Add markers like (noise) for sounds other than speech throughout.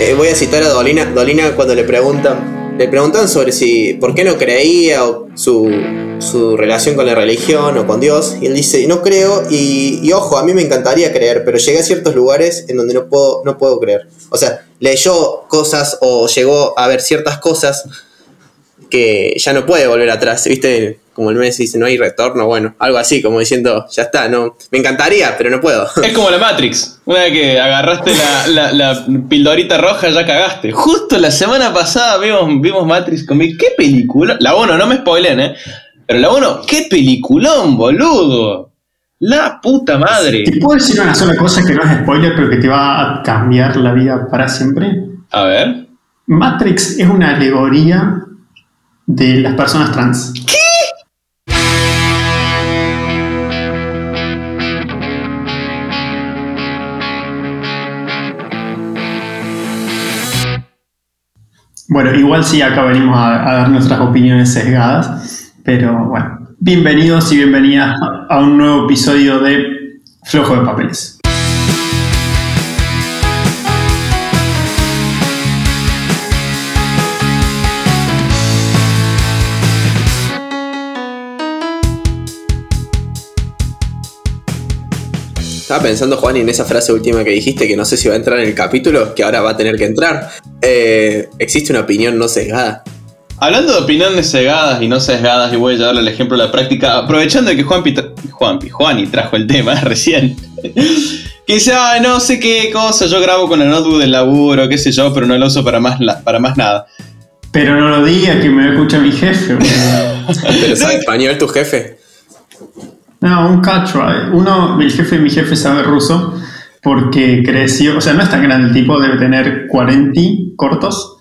eh, voy a citar a Dolina, Dolina cuando le preguntan, le preguntan sobre si, por qué no creía o su, su relación con la religión o con Dios, y él dice, no creo, y, ojo, a mí me encantaría creer, pero llegué a ciertos lugares en donde no puedo, no puedo creer. O sea, leyó cosas o llegó a ver ciertas cosas que ya no puede volver atrás, ¿viste? Como el mes dice, no hay retorno, bueno, algo así, como diciendo, ya está, no, me encantaría, pero no puedo. Es como la Matrix, una vez que agarraste la, la, la pildorita roja ya cagaste. Justo la semana pasada vimos, vimos Matrix conmigo, qué película, la 1, no me spoilen, ¿eh? Pero la 1, qué peliculón, boludo. La puta madre. ¿Te puedo decir una sola cosa que no es spoiler, pero que te va a cambiar la vida para siempre? A ver. Matrix es una alegoría de las personas trans. ¿Qué? Bueno, igual sí, acá venimos a, dar nuestras opiniones sesgadas, pero bueno, bienvenidos y bienvenidas a un nuevo episodio de Flojo de Papeles. Estaba pensando, Juan, en esa frase última que dijiste, que no sé si va a entrar en el capítulo, que ahora va a tener que entrar. Eh, existe una opinión no sesgada. Hablando de opiniones cegadas y no sesgadas, y voy a llevarle el ejemplo de la práctica, aprovechando que Juanpi, Juanpi, Juani trajo el tema (laughs) recién. que dice, ay, no sé qué cosa, yo grabo con el notebook del laburo, qué sé yo, pero no lo uso para más, para más nada. Pero no lo diga, que me escucha mi jefe. (laughs) ¿Pero sabe español tu jefe? No, un cacho. Uno, el jefe mi jefe sabe ruso porque creció, o sea, no es tan grande el tipo, debe tener 40 cortos,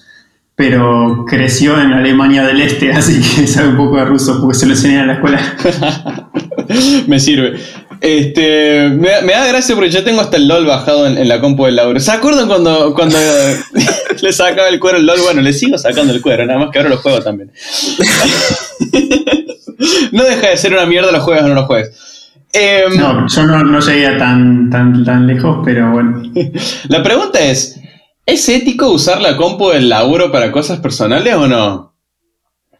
pero creció en Alemania del Este, (laughs) así que sabe un poco de ruso porque se lo enseñan en la escuela. (laughs) me sirve. Este, me, me, da gracia porque yo tengo hasta el LOL bajado en, en la compu del Lauro. ¿Se acuerdan cuando, cuando (laughs) (laughs) le sacaba el cuero el LOL? Bueno, le sigo sacando el cuero, nada más que ahora lo juego también. (laughs) no deja de ser una mierda los juegas o no los juegues. Eh, no, yo no, no llegué tan, tan, tan lejos, pero bueno. La pregunta es, ¿es ético usar la compu del laburo para cosas personales o no?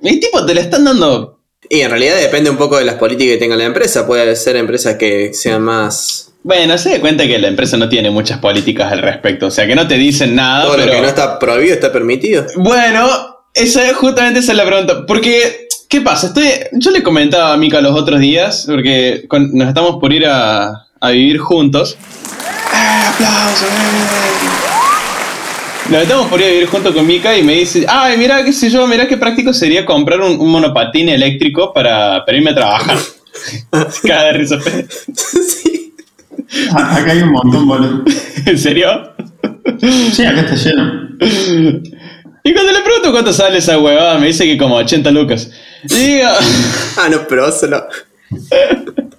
El tipo te la están dando y en realidad depende un poco de las políticas que tenga la empresa. Puede ser empresas que sean más. Bueno, se da cuenta que la empresa no tiene muchas políticas al respecto. O sea, que no te dicen nada. Todo pero... lo que no está prohibido está permitido. Bueno, esa, justamente esa es la pregunta. Porque, ¿qué pasa? Estoy, yo le comentaba a Mika los otros días, porque con, nos estamos por ir a, a vivir juntos. ¡Eh, aplauso! Nos estamos por ir a vivir junto con Mika y me dice, ay, mira, qué sé yo, mira qué práctico sería comprar un, un monopatín eléctrico para, para, irme a trabajar. (laughs) Cada de risa. sí. Acá hay un montón, boludo. (laughs) ¿En serio? Sí, acá está lleno. Y cuando le pregunto cuánto sale esa huevada, me dice que como 80 lucas. Y digo... (laughs) ah, no, pero solo...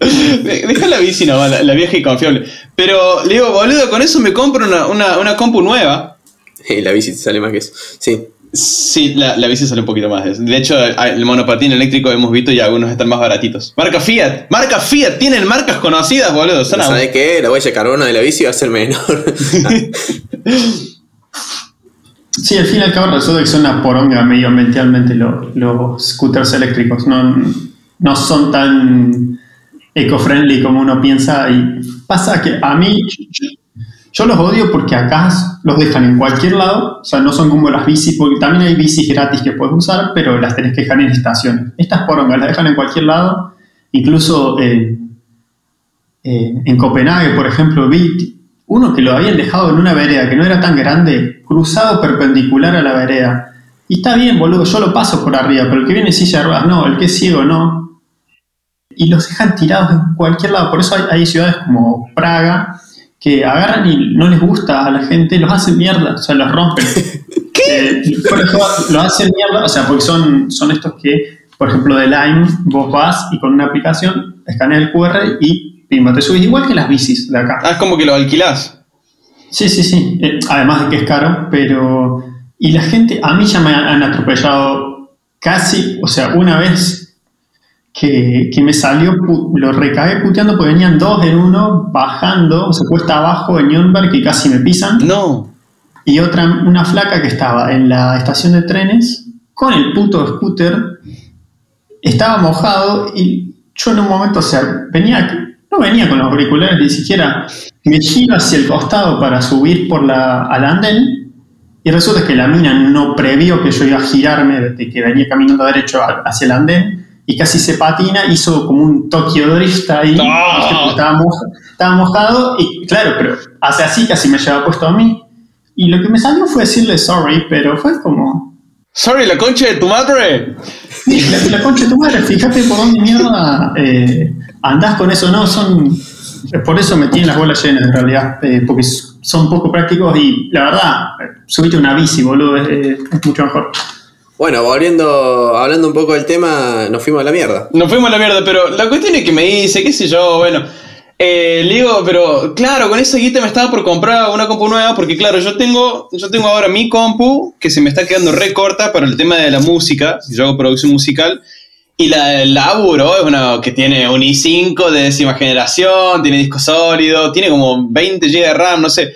Deja la bici nomás, la, la, vieja y confiable. Pero le digo, boludo, con eso me compro una, una, una compu nueva. (laughs) La bici sale más que eso. Sí. Sí, la, la, bici sale un poquito más. De hecho, el monopatín eléctrico hemos visto y algunos están más baratitos. Marca Fiat, marca Fiat, tienen marcas conocidas, boludo. Son ¿Sabes qué? La huella de carbono de la bici va a ser menor. (laughs) sí, al fin y al cabo resulta que son una poronga medioambientalmente los, los scooters eléctricos. No, no son tan eco-friendly como uno piensa. Y pasa que a mí yo los odio porque acá los dejan en cualquier lado, o sea, no son como las bicis, porque también hay bicis gratis que puedes usar, pero las tenés que dejar en estaciones. Estas porongas las dejan en cualquier lado, incluso eh, eh, en Copenhague, por ejemplo, vi uno que lo habían dejado en una vereda que no era tan grande, cruzado perpendicular a la vereda. Y está bien, boludo, yo lo paso por arriba, pero el que viene en silla de ruedas no, el que es ciego no. Y los dejan tirados en cualquier lado, por eso hay, hay ciudades como Praga, que agarran y no les gusta a la gente, los hacen mierda, o sea, los rompen. (laughs) ¿Qué? Eh, por los hacen mierda, o sea, porque son, son estos que, por ejemplo, de Lime, vos vas y con una aplicación escaneas el QR y pimba, te subís igual que las bicis de acá. Ah, es como que lo alquilás. Sí, sí, sí. Eh, además de que es caro, pero. Y la gente, a mí ya me han atropellado casi, o sea, una vez que, que, me salió, lo recagué puteando porque venían dos en uno, bajando, o sea, cuesta abajo en Nürnberg y casi me pisan. No. y otra, una flaca que estaba en la estación de trenes con el puto scooter, estaba mojado y yo en un momento, o sea, venía, no venía con los auriculares ni siquiera, me giro hacia el costado para subir por la, al andén y resulta que la mina no previó que yo iba a girarme desde que venía caminando derecho hacia el andén y casi se patina, hizo como un Tokyo Drift ahí, estaba, estaba mojado y claro, pero hace así casi me lleva puesto a mí. Y lo que me salió fue decirle sorry, pero fue como... Sorry, la concha de tu madre. Sí, la, concha de tu madre, fíjate por dónde mierda eh, andás con eso, ¿no? Son... Por eso me tienen las bolas llenas en realidad, eh, porque son poco prácticos y la verdad, subiste una bici, boludo, es, mucho mejor. Bueno, volviendo, hablando un poco del tema, nos fuimos a la mierda. Nos fuimos a la mierda, pero la cuestión es que me dice, qué sé yo, bueno, eh, digo, pero claro, con esa guita me estaba por comprar una compu nueva porque claro, yo tengo, yo tengo ahora mi compu que se me está quedando re corta para el tema de la música, yo hago producción musical, y la laburo es una que tiene un i5 de décima generación, tiene disco sólido, tiene como 20 GB de RAM, no sé,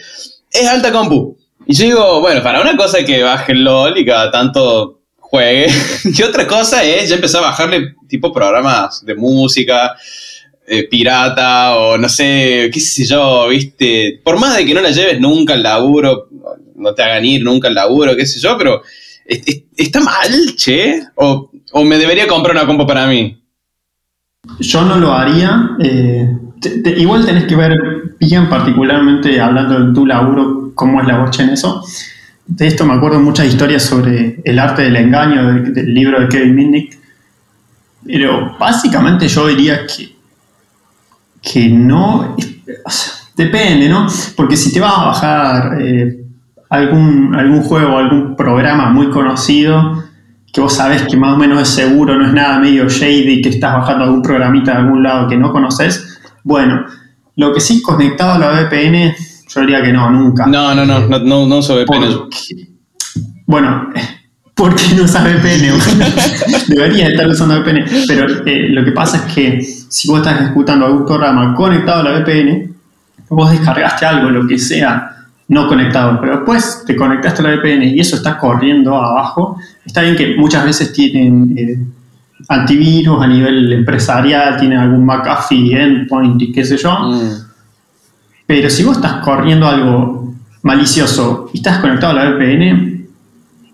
es alta compu. Y yo digo, bueno, para una cosa que baje el LOL y cada tanto juegue, (laughs) y otra cosa es ya empezar a bajarle tipo programas de música, eh, pirata o no sé, qué sé yo, viste. Por más de que no la lleves nunca al laburo, no te hagan ir nunca al laburo, qué sé yo, pero está mal, che. O, me debería comprar una compu para mí. Yo no lo haría. Eh, igual tenés que ver bien, particularmente hablando de tu laburo, cómo es la bocha en eso. De esto me acuerdo muchas historias sobre el arte del engaño del, libro de Kevin Mitnick. Pero básicamente yo diría que que no... depende, ¿no? Porque si te vas a bajar eh, algún, algún juego, algún programa muy conocido, que vos sabés que más o menos es seguro, no es nada medio shady, que estás bajando algún programita de algún lado que no conoces, bueno, lo que sí conectado a la VPN, yo diría que no, nunca. No, no, no, no, no, no uso VPN. bueno, (laughs) ¿por qué no usas (laughs) VPN? Deberías estar usando VPN, pero eh, lo que pasa es que si vos estás ejecutando algún programa conectado a la VPN, vos descargaste algo, lo que sea, no conectado, pero después te conectaste a la VPN y eso está corriendo abajo. Está bien que muchas veces tienen eh, antivirus a nivel empresarial, tienen algún McAfee, endpoint y qué sé yo. Mm. Pero si vos estás corriendo algo malicioso y estás conectado a la VPN,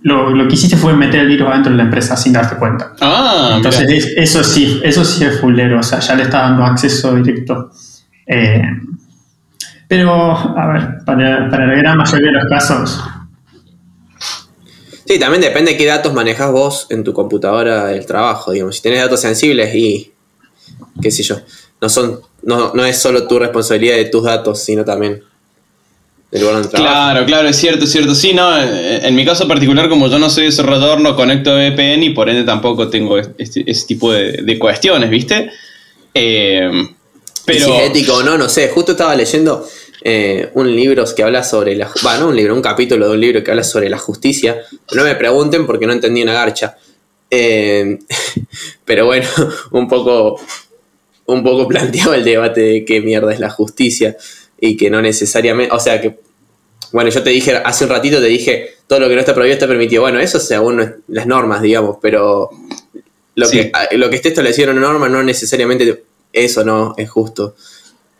lo, que hiciste fue meter el virus adentro de la empresa sin darte cuenta. Ah, Entonces, eso sí, eso sí es fulero, o sea, ya le está dando acceso directo. Eh, pero, a ver, para, para la gran mayoría de los casos. Sí, también depende de qué datos manejas vos en tu computadora del trabajo, digamos. Si tenés datos sensibles y, qué sé yo, no, son, no, no es solo tu responsabilidad de tus datos, sino también Claro, claro, es cierto, es cierto. Sí, no, en mi caso particular, como yo no soy desarrollador, no conecto VPN y por ende tampoco tengo este, ese tipo de, cuestiones, ¿viste? Eh, pero... Si es ético o no, no sé. Justo estaba leyendo eh, un libro que habla sobre la... Bueno, un libro, un capítulo de un libro que habla sobre la justicia. No me pregunten porque no entendí una garcha. Eh, (laughs) pero bueno, (laughs) un poco, un poco (laughs) planteaba el debate de qué mierda es la justicia y que no necesariamente, o sea que, bueno, yo te dije, hace un ratito te dije, todo lo que no está prohibido está permitido. Bueno, eso según las normas, digamos, pero lo, que, lo que esté establecido en norma no necesariamente eso no es justo.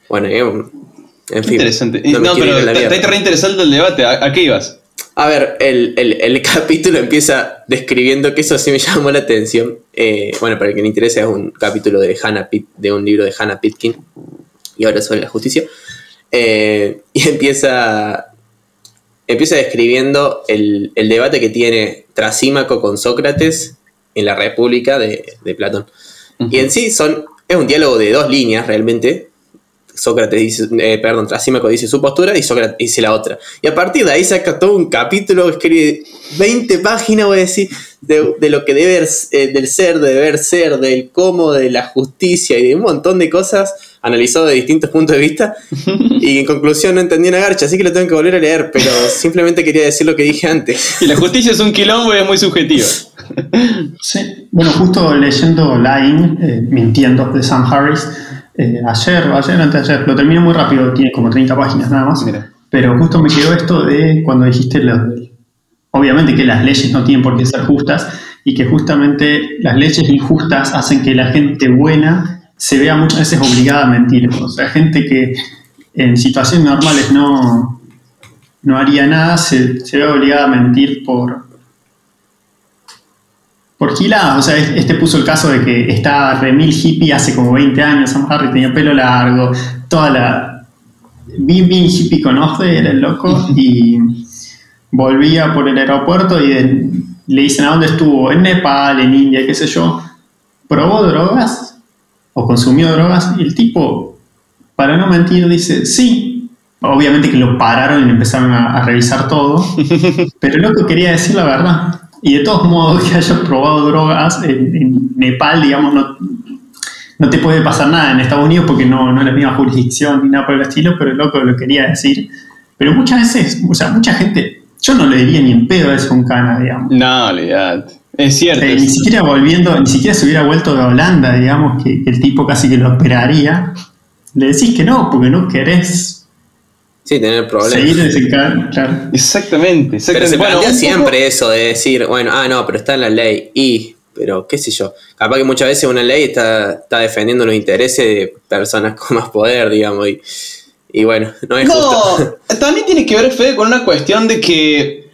Bueno, en fin. Interesante. No, pero está re interesante el debate. ¿A, qué ibas? A ver, el, (laughs) capítulo empieza describiendo que eso sí me (laughs) llamó la atención. Eh, bueno, para el que le interese, es un capítulo de, Hannah de un libro de Hannah Pitkin y ahora sobre la justicia. Eh, y (laughs) empieza, empieza describiendo el, debate que tiene Trasímaco con Sócrates en la República de, Platón. Y en sí son, es un diálogo de dos líneas realmente. Sócrates dice, eh, perdón, Trasímaco dice su postura y Sócrates dice la otra. Y a partir de ahí saca todo un capítulo, escribe 20 páginas, voy a decir, de, lo que debe, eh, del ser, de deber ser, del cómo, de la justicia y de un montón de cosas analizado de distintos puntos de vista (laughs) y en conclusión no entendí una garcha, así que lo tengo que volver a leer, pero simplemente quería decir lo que dije antes. Y la justicia es un quilombo y es muy subjetivo. Sí, bueno, justo leyendo Lying, eh, Mintiendo, de Sam Harris, eh, ayer, ayer, antes de ayer, lo terminé muy rápido, tiene como 30 páginas nada más. pero justo me quedó esto de cuando dijiste lo obviamente que las leyes no tienen por qué ser justas y que justamente las leyes injustas hacen que la gente buena se vea muchas veces obligada a mentir. O sea, gente que en situaciones normales no, no haría nada, se, se ve obligada a mentir por, por giladas. O sea, es- este puso el caso de que estaba remil hippie hace como 20 años, Sam Harry tenía pelo largo, toda la... Bien, bien hippie con Ojde, era el loco, y volvía por el aeropuerto y de- le dicen a dónde estuvo, en Nepal, en India, qué sé yo, probó drogas o consumió drogas y el tipo, para no mentir, dice, sí. Obviamente que lo pararon y empezaron a, a revisar todo, (laughs) pero el loco quería decir la verdad. Y de todos modos, (laughs) que hayas probado drogas en, en Nepal, digamos, no, no te puede pasar nada en Estados Unidos porque no, no es la misma jurisdicción ni nada por el estilo, pero loco lo quería decir. Pero muchas veces, o sea, mucha gente, yo no le diría ni en pedo eso a un cana, digamos. No, olvidate. Es cierto. Eh, es- ni siquiera volviendo, ni siquiera se hubiera vuelto de Holanda, digamos, que, que el tipo casi que lo esperaría. Le decís que no, porque no querés Sí, tener problemas. seguir ese ca- claro. Exactamente, Pero exactamente. se Bueno, plantea poco- siempre eso de decir, bueno, ah, no, pero está en la ley. Y, pero qué sé yo. Capaz que muchas veces una ley está, está defendiendo los intereses de personas (laughs) con más poder, digamos. Y, y bueno, no es justo. No, (laughs) también tiene que ver, Fede, con una cuestión de que.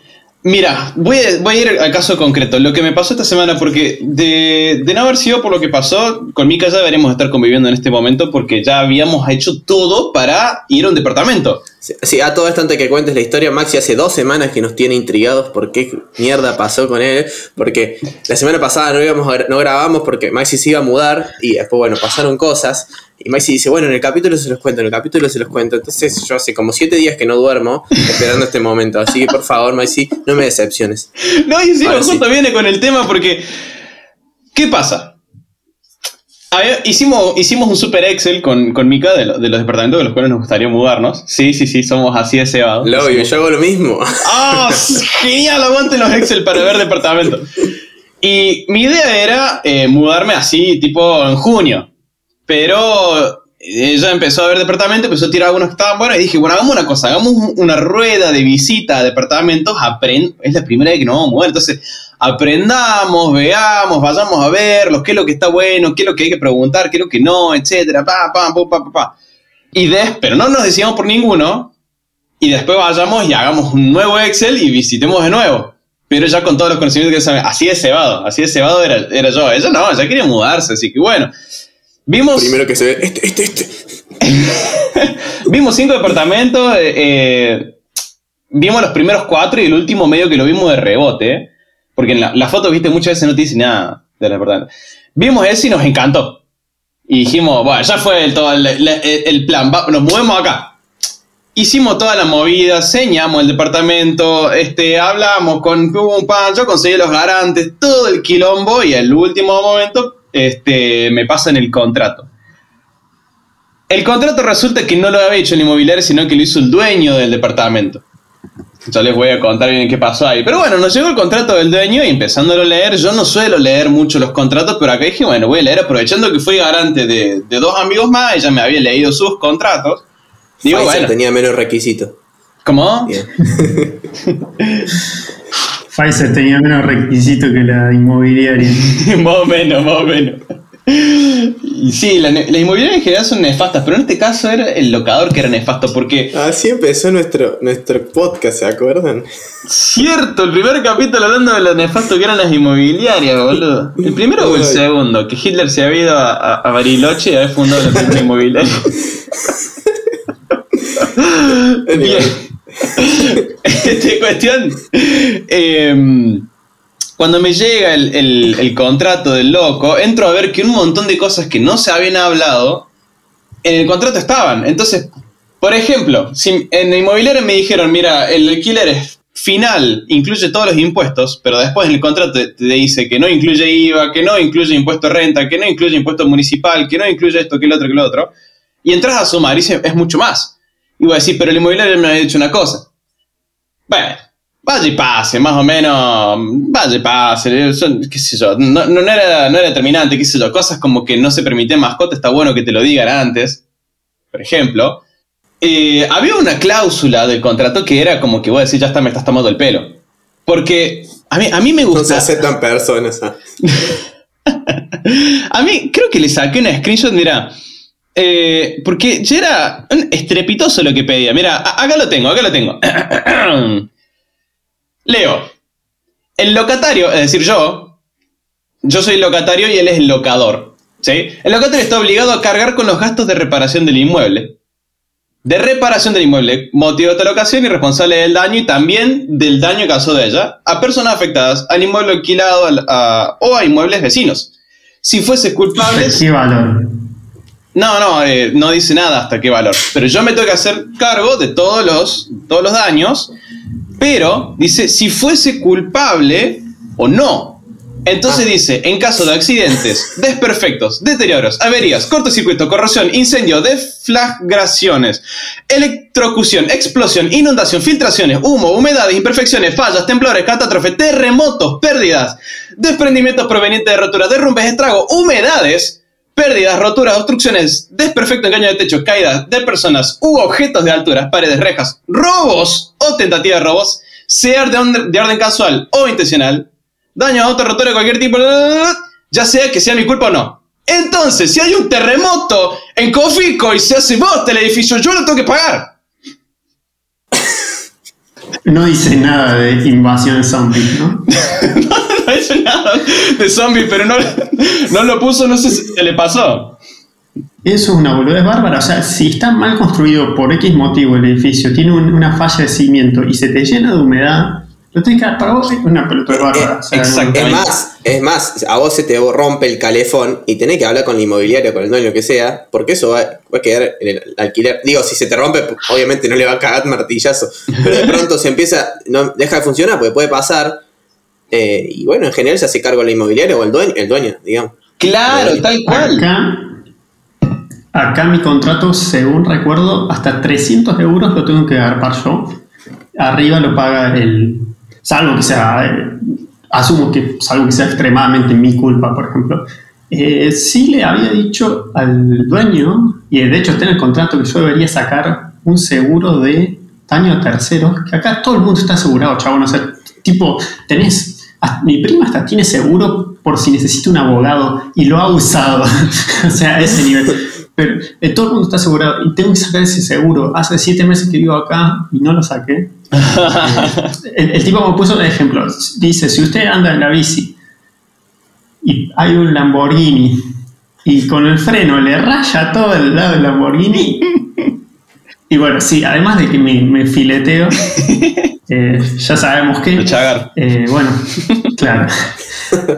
Mira, voy a, voy a ir al caso concreto. Lo que me pasó esta semana, porque de, de no haber sido por lo que pasó, con Mika ya deberíamos estar conviviendo en este momento porque ya habíamos hecho todo para ir a un departamento. Sí, a todo esto antes que cuentes la historia, Maxi hace dos semanas que nos tiene intrigados por qué mierda pasó con él. Porque la semana pasada no, íbamos a no grabamos porque Maxi se iba a mudar y después, bueno, pasaron cosas. Y Maxi dice, bueno, en el capítulo se los cuento, en el capítulo se los cuento. Entonces yo hace como siete días que no duermo esperando este momento. Así que por favor, Maxi, no me decepciones. No, y encima sí. justo viene con el tema porque. ¿Qué pasa? Ver, hicimos, hicimos un super Excel con, con Mika de, lo- de los departamentos de los cuales nos gustaría mudarnos. Sí, sí, sí, somos así de cebados. Lo obvio, yo hago lo mismo. ¡Ah! (laughs) genial, aguanten los Excel para ver departamentos. Y mi idea era eh, mudarme así, tipo en junio. Pero ella empezó a ver departamentos, empezó a tirar algunos que estaban buenos y dije, bueno, hagamos una cosa, hagamos un- una rueda de visita a departamentos, aprend es la primera vez que nos vamos a mudar, entonces aprendamos, veamos, vayamos a verlos, qué es lo que está bueno, qué es lo que hay que preguntar, qué es lo que no, etcétera, pa, pa, pa, pa. Y des- pero no nos decidamos por ninguno, y después vayamos y hagamos un nuevo Excel y visitemos de nuevo. Pero ya con todos los conocimientos que saben, así de cebado, así de cebado era, era yo. Ella no, ella quería mudarse, así que bueno. Vimos, Primero que se ve, este, este, este. (laughs) vimos cinco departamentos, eh, eh, vimos los primeros cuatro y el último medio que lo vimos de rebote. Porque en la, la foto, viste, muchas veces no te dice nada del departamento. Vimos ese y nos encantó. Y dijimos, bueno, ya fue el, todo el, plan, nos movemos acá. Hicimos toda la movida, señamos el departamento, este, hablamos con pam, yo conseguí los garantes, todo el quilombo y al último momento este, me pasan el contrato. El contrato resulta que no lo había hecho el inmobiliario, sino que lo hizo el dueño del departamento. Yo les voy a contar bien qué pasó ahí. Pero bueno, nos llegó el contrato del dueño y empezándolo a leer, yo no suelo leer mucho los contratos, pero acá dije, bueno, voy a leer aprovechando que fui garante de, de dos amigos más, ella me había leído sus contratos. Digo, Pfizer bueno, tenía menos requisitos. ¿cómo? Bien. (laughs) Pfizer tenía menos requisitos que la inmobiliaria. (laughs) más o menos, más o menos. Y sí, la, las inmobiliarias en general son nefastas, pero en este caso era el locador que era nefasto, porque Así empezó nuestro, nuestro podcast, ¿se acuerdan? Cierto, el primer capítulo hablando de lo nefasto que eran las inmobiliarias, boludo. ¿El primero o el segundo? Que Hitler se había ido a, a- a Bariloche y había fundado la primera inmobiliaria. (laughs) Bien. (laughs) Este cuestión. em, cuando me llega el, el- contrato del loco, entro a ver que un montón de cosas que no se habían hablado en el contrato estaban. Entonces, por ejemplo, si en la inmobiliaria me dijeron, mira, el alquiler es final, incluye todos los impuestos, pero después en el contrato te, dice que no incluye IVA, que no incluye impuesto renta, que no incluye impuesto municipal, que no incluye esto, que lo otro, que lo otro, y entras a sumar y es mucho más. Y voy a decir, pero el inmobiliario me había dicho una cosa. Bueno, vaya y pase, más o menos, vaya y pase, son- qué sé yo, no, no, era, no era determinante, qué sé yo, cosas como que no se permite mascota, está bueno que te lo digan antes, por ejemplo. eh, había una cláusula del contrato que era como que voy a decir, ya está, me estás tomando el pelo. Porque a mí, a mí me gusta. No se aceptan personas. (laughs) A mí creo que le saqué una screenshot, mira. eh, porque ya era estrepitoso lo que pedía. Mira, acá lo tengo, acá lo tengo. (clears throat) Leo. El locatario, es decir, yo. Yo soy el locatario y él es el locador. ¿Sí? El locatario está obligado a cargar con los gastos de reparación del inmueble. De reparación del inmueble, motivo de tal ocasión y responsable del daño y también del daño causado de ella a personas afectadas, al inmueble alquilado a- o a inmuebles vecinos. Si fuese culpable, ¿Qué valor? no, no, eh, no dice nada hasta qué valor. Pero yo me tengo que hacer cargo de todos los, todos los daños. Pero dice si fuese culpable o no. Entonces dice, en caso de accidentes, (laughs) desperfectos, deterioros, averías, cortocircuito, corrosión, incendio, deflagraciones, electrocución, explosión, inundación, filtraciones, humo, humedades, imperfecciones, fallas, temblores, catástrofes, terremotos, pérdidas, desprendimientos provenientes de roturas, derrumbes, estragos, humedades, Pérdidas, roturas, obstrucciones, desperfecto engaño de techo, caídas de personas u objetos de alturas, paredes, rejas, robos o tentativa de robos, sea de, orden- de orden casual o intencional, daño a otro rotura de cualquier tipo, ya sea que sea mi culpa o no. Entonces, si hay un terremoto en Cofico y se hace bosta el edificio, yo lo tengo que pagar. (laughs) No dice nada de invasión zombie, ¿no? no (laughs) nada de zombie, pero no, no lo puso, no sé si se le pasó. Eso es una boludez bárbara. O sea, si está mal construido por X motivo el edificio, tiene un- una falla de cimiento y se te llena de humedad, lo tenés que dar para vos es una pelota bárbara. O sea, exacto. Es más, es más, a vos se te rompe el calefón y tenés que hablar con el inmobiliario, con el dueño, lo que sea, porque eso va, va a quedar en el alquiler. Digo, si se te rompe, obviamente no le va a cagar martillazo, pero de pronto se empieza, no deja de funcionar, porque puede pasar. Eh, y bueno, en general se hace cargo el inmobiliario o el dueño, el dueño digamos. Claro, tal cual. Acá, acá mi contrato, según recuerdo, hasta 300 euros lo tengo que agarpar yo. Arriba lo paga el. Salvo que sea. eh, asumo que salvo que sea extremadamente mi culpa, por ejemplo. Eh, sí le había dicho al dueño, y de hecho está en el contrato que yo debería sacar un seguro de daño a terceros, que acá todo el mundo está asegurado, chabón. O sea, tipo, tenés. Mi prima hasta tiene seguro por si necesita un abogado y lo ha usado. (laughs) o sea, a ese nivel. Pero eh, todo el mundo está asegurado y tengo que sacar ese seguro. Hace siete meses que vivo acá y no lo saqué. (laughs) El, el tipo me puso un ejemplo. Dice, si usted anda en la bici y hay un Lamborghini y con el freno le raya todo el lado del Lamborghini. Y bueno, sí, además de que me, me fileteo, (laughs) eh, ya sabemos que... El chagar. Eh, bueno, claro.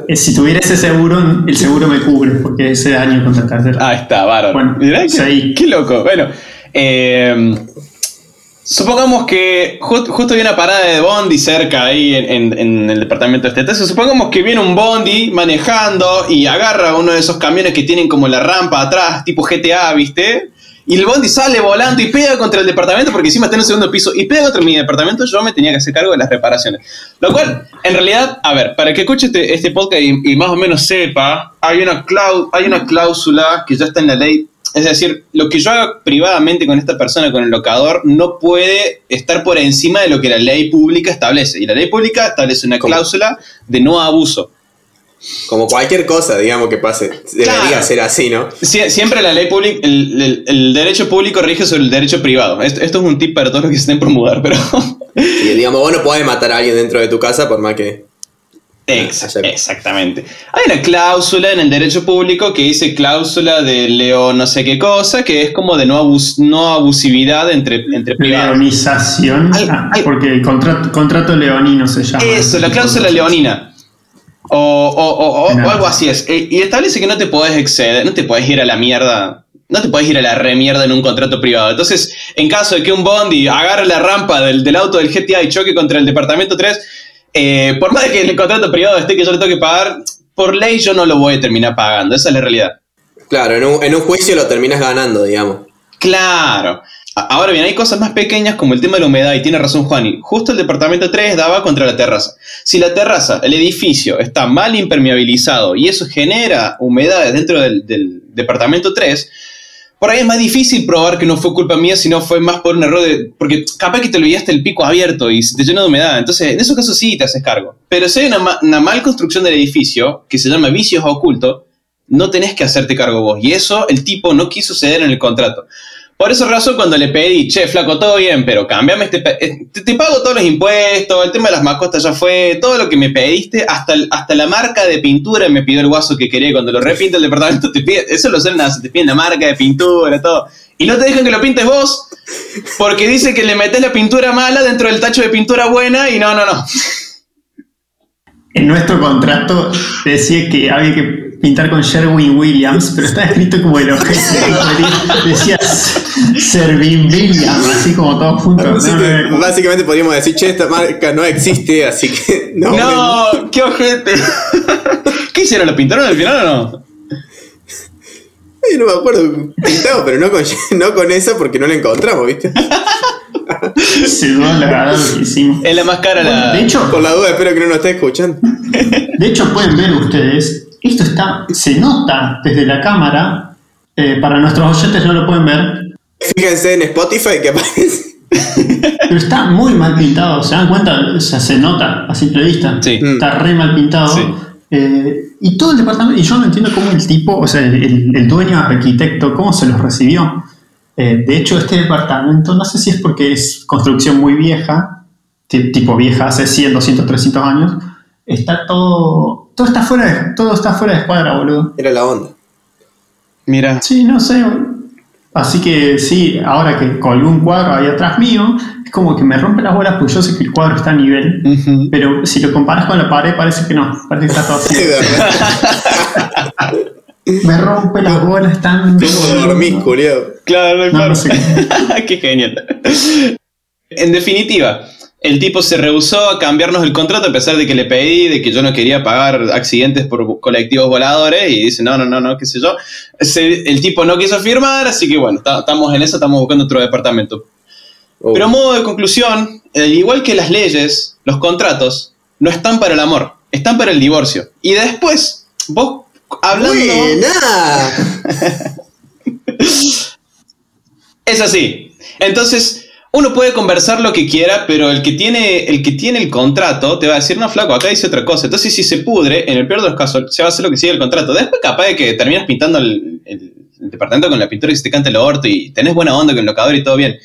Eh, si tuviera ese seguro, el seguro me cubre, porque ese daño contra terceros. Ahí está, bárbaro. Bueno, Mirá que- qué loco. Bueno, eh, supongamos que ju- justo hay una parada de Bondi cerca ahí en, en- en el departamento este. Entonces, supongamos que viene un Bondi manejando y agarra uno de esos camiones que tienen como la rampa atrás, tipo GTA, ¿viste? Y el Bondi sale volando y pega contra el departamento porque encima está en el segundo piso y pega contra mi departamento. Yo me tenía que hacer cargo de las reparaciones. Lo cual, en realidad, a ver, para que escuche este, este podcast y, y más o menos sepa, hay una, clau- hay una cláusula que ya está en la ley. Es decir, lo que yo haga privadamente con esta persona, con el locador, no puede estar por encima de lo que la ley pública establece. Y la ley pública establece una cláusula de no abuso. Como cualquier cosa, digamos, que pase. Debería Claro. ser así, ¿no? Sie- Siempre la ley pública, el, el- el derecho público rige sobre el derecho privado. Esto, esto es un tip para todos los que estén por mudar, pero. Y digamos, vos no podés matar a alguien dentro de tu casa por más que. Exactamente. Hay una cláusula en el derecho público que dice cláusula de leo no sé qué cosa, que es como de no, abus- no abusividad entre, entre privados. Leonización, porque el contrato, contrato leonino se llama. Eso, la cláusula leonina. O, o- o- o- algo así es. Eh, Y establece que no te podés exceder, no te podés ir a la mierda. No te podés ir a la remierda en un contrato privado. Entonces, en caso de que un Bondi agarre la rampa del, del auto del GTA y choque contra el departamento 3, eh, por más de que el contrato privado esté que yo le tengo que pagar, por ley yo no lo voy a terminar pagando. Esa es la realidad. Claro, en un, en un juicio lo terminas ganando, digamos. Claro. Ahora bien, hay cosas más pequeñas como el tema de la humedad, y tiene razón Juani. Justo el departamento 3 daba contra la terraza. Si la terraza, el edificio, está mal impermeabilizado y eso genera humedades dentro del, departamento 3, por ahí es más difícil probar que no fue culpa mía, sino fue más por un error de. Porque capaz que te olvidaste el pico abierto y se te llenó de humedad. Entonces, en esos casos sí te haces cargo. Pero si hay una, ma- una mal construcción del edificio, que se llama vicios ocultos, no tenés que hacerte cargo vos. Y eso el tipo no quiso ceder en el contrato. Por esa razón, cuando le pedí, che, flaco, todo bien, pero cambiame este. eh, Te, te pago todos los impuestos, el tema de las mascotas ya fue, todo lo que me pediste, hasta, hasta la marca de pintura me pidió el guaso que quería. Cuando lo repinta el departamento, te pide, eso lo hacen, te piden la marca de pintura, todo. Y no te dejan que lo pintes vos, porque dice que le metes la pintura mala dentro del tacho de pintura buena, y no, no, no. En nuestro contrato decía que había que pintar con Sherwin Williams, pero está escrito como el objeto. Decía Servin Williams, así como todos juntos. No, no, no. básicamente podríamos decir, che, esta marca no existe, así que (laughs) no. No, qué ojete. ¿Qué hicieron? ¿Lo pintaron al final o no? No me acuerdo, pintado, pero no con, (laughs) no con esa porque no la encontramos, ¿viste? (laughs) Se dio la verdad lo que hicimos. Es la más cara la. De hecho, Por la duda, espero que no nos esté escuchando. De hecho, pueden ver ustedes, esto está, se nota desde la cámara, eh, para nuestros oyentes no lo pueden ver, Fíjense en Spotify que aparece. (laughs) pero está muy mal pintado, ¿se dan cuenta? O sea, se nota a simple vista. Sí. Está re mal pintado. Sí. Eh, y todo el departamento, y yo no entiendo cómo el tipo, o sea, el, el- dueño arquitecto, cómo se los recibió. Eh, de hecho, este departamento, no sé si es porque es construcción muy vieja, ti- tipo vieja, hace 100, 200, 300 años, está todo, todo está fuera de, todo está fuera de escuadra, boludo. Era la onda. Mira. Sí, no sé. Así que sí, ahora que colgué un cuadro ahí atrás mío, es como que me rompe las bolas porque yo sé que el cuadro está a nivel. Pero si lo comparas con la pared, parece que no. Parece que está todo así. (laughs) De verdad. Me rompe las bolas tan. ¿Cómo dormís? Claro, No, claro. no sé. (laughs) Qué genial. En definitiva, el tipo se rehusó a cambiarnos el contrato a pesar de que le pedí, de que yo no quería pagar accidentes por colectivos voladores y dice, no, no, no, no, qué sé yo. Se- el tipo no quiso firmar, así que bueno, ta- estamos en eso, estamos buscando otro departamento. Oh. Pero a modo de conclusión, al igual que las leyes, los contratos no están para el amor, están para el divorcio. Y después, vos hablando... ¡Buena! (laughs) Es así. Entonces, uno puede conversar lo que quiera, pero el que tiene el, que tiene el contrato te va a decir, no, flaco, acá dice otra cosa. Entonces, si se pudre, en el peor de los casos, se va a hacer lo que sigue el contrato. Después, capaz de que terminas pintando el, el- departamento con la pintura que se te canta el orto y tenés buena onda con el locador y todo bien.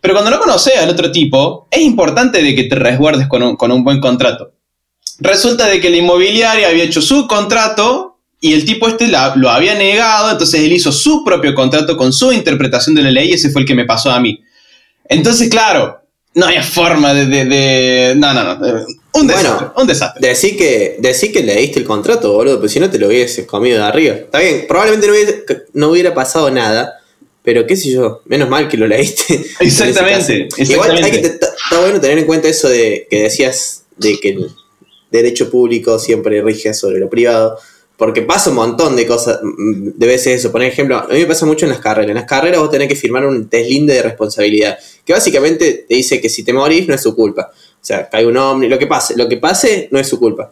Pero cuando no conoces al otro tipo, es importante de que te resguardes con un, con un buen contrato. Resulta de que la inmobiliaria había hecho su contrato y el tipo este lo había negado, entonces él hizo su propio contrato con su interpretación de la ley y ese fue el que me pasó a mí. Entonces, claro, no había forma de... de- de- no, no, no. Un Bueno. desastre, un desastre. Decí que, decí que leíste el contrato, boludo, pero si no te lo hubieses comido de arriba. Está bien, probablemente no hubiera, no hubiera pasado nada, pero qué sé yo, menos mal que lo leíste. (laughs) Exactamente. Igual hay que te- está bueno tener en cuenta eso de que decías de que el derecho público siempre rige sobre lo privado. Porque pasa un montón de cosas, mm, de veces eso. Por ejemplo, a mí me pasa mucho en las carreras. En las carreras vos tenés que firmar un deslinde de responsabilidad. Que básicamente te dice que si te morís no es su culpa. O sea, cae un hombre, lo que pase, lo que pase no es su culpa.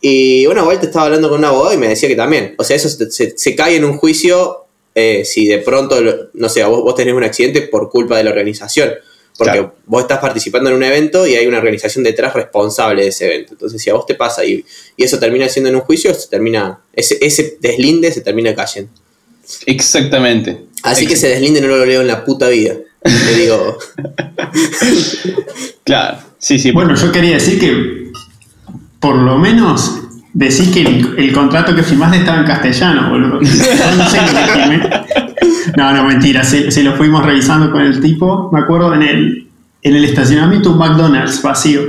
Y una vuelta estaba hablando con un abogado y me decía que también. O sea, eso se, se- cae en un juicio eh, si de pronto, no sé, vos, vos tenés un accidente por culpa de la organización. Porque Claro. vos estás participando en un evento y hay una organización detrás responsable de ese evento. Entonces, si a vos te pasa y, y eso termina siendo en un juicio, se termina, ese, ese deslinde se termina cayendo. Exactamente. Así que ese deslinde no lo leo en la puta vida. Le digo, (laughs) Claro, sí, sí. Bueno, yo quería decir que por lo menos decís que el, el contrato que firmaste estaba en castellano, boludo. (laughs) No sé. (laughs) No, no, mentira. Si, si lo fuimos revisando con el tipo, me acuerdo en el, en el estacionamiento un McDonald's vacío.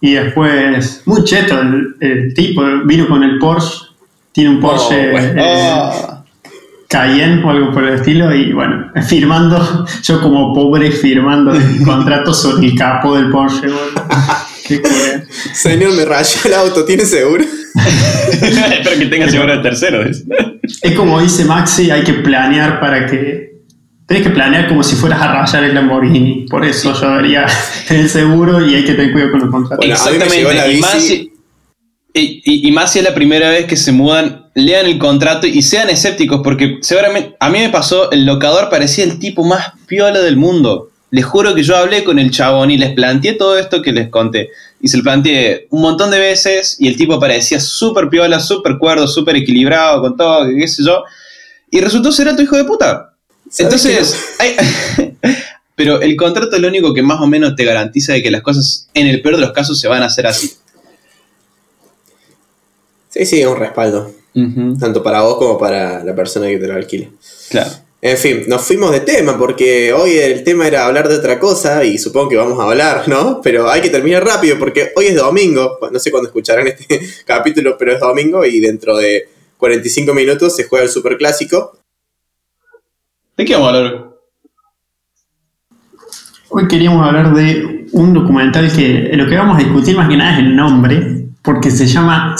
Y después, muy cheto, el, el tipo vino con el Porsche. Tiene un Porsche bueno. eh, Oh. Cayenne o algo por el estilo. Y bueno, (laughs) firmando, yo como pobre firmando el (laughs) contrato sobre el capo del Porsche, boludo. Qué señor, me rayó el auto, ¿tiene seguro? Espero que tenga seguro de tercero. Es como dice Maxi, hay que planear para que. Tenés que planear como si fueras a rayar el Lamborghini. Por eso yo debería tener (laughs) seguro y hay que tener cuidado con los contratos. Bueno, y, más si, y, y- y más si es la primera vez que se mudan lean el contrato y sean escépticos, porque seguramente a mí me pasó, el locador parecía el tipo más piola del mundo. Les juro que yo hablé con el chabón y les planteé todo esto que les conté. Y se lo planteé un montón de veces y el tipo parecía súper piola, súper cuerdo, súper equilibrado con todo, qué sé yo. Y resultó ser tu hijo de puta. Entonces, (laughs) pero el contrato es lo único que más o menos te garantiza de que las cosas, en el peor de los casos, se van a hacer así. Sí, sí, es un respaldo. Tanto para vos como para la persona que te lo alquile. Claro. En fin, nos fuimos de tema porque hoy el tema era hablar de otra cosa y supongo que vamos a hablar, ¿no? Pero hay que terminar rápido porque hoy es domingo. No sé cuándo escucharán este (laughs) capítulo, pero es domingo y dentro de 45 minutos se juega el Superclásico. ¿De qué vamos a hablar? Hoy queríamos hablar de un documental que lo que vamos a discutir más que nada es el nombre, porque se llama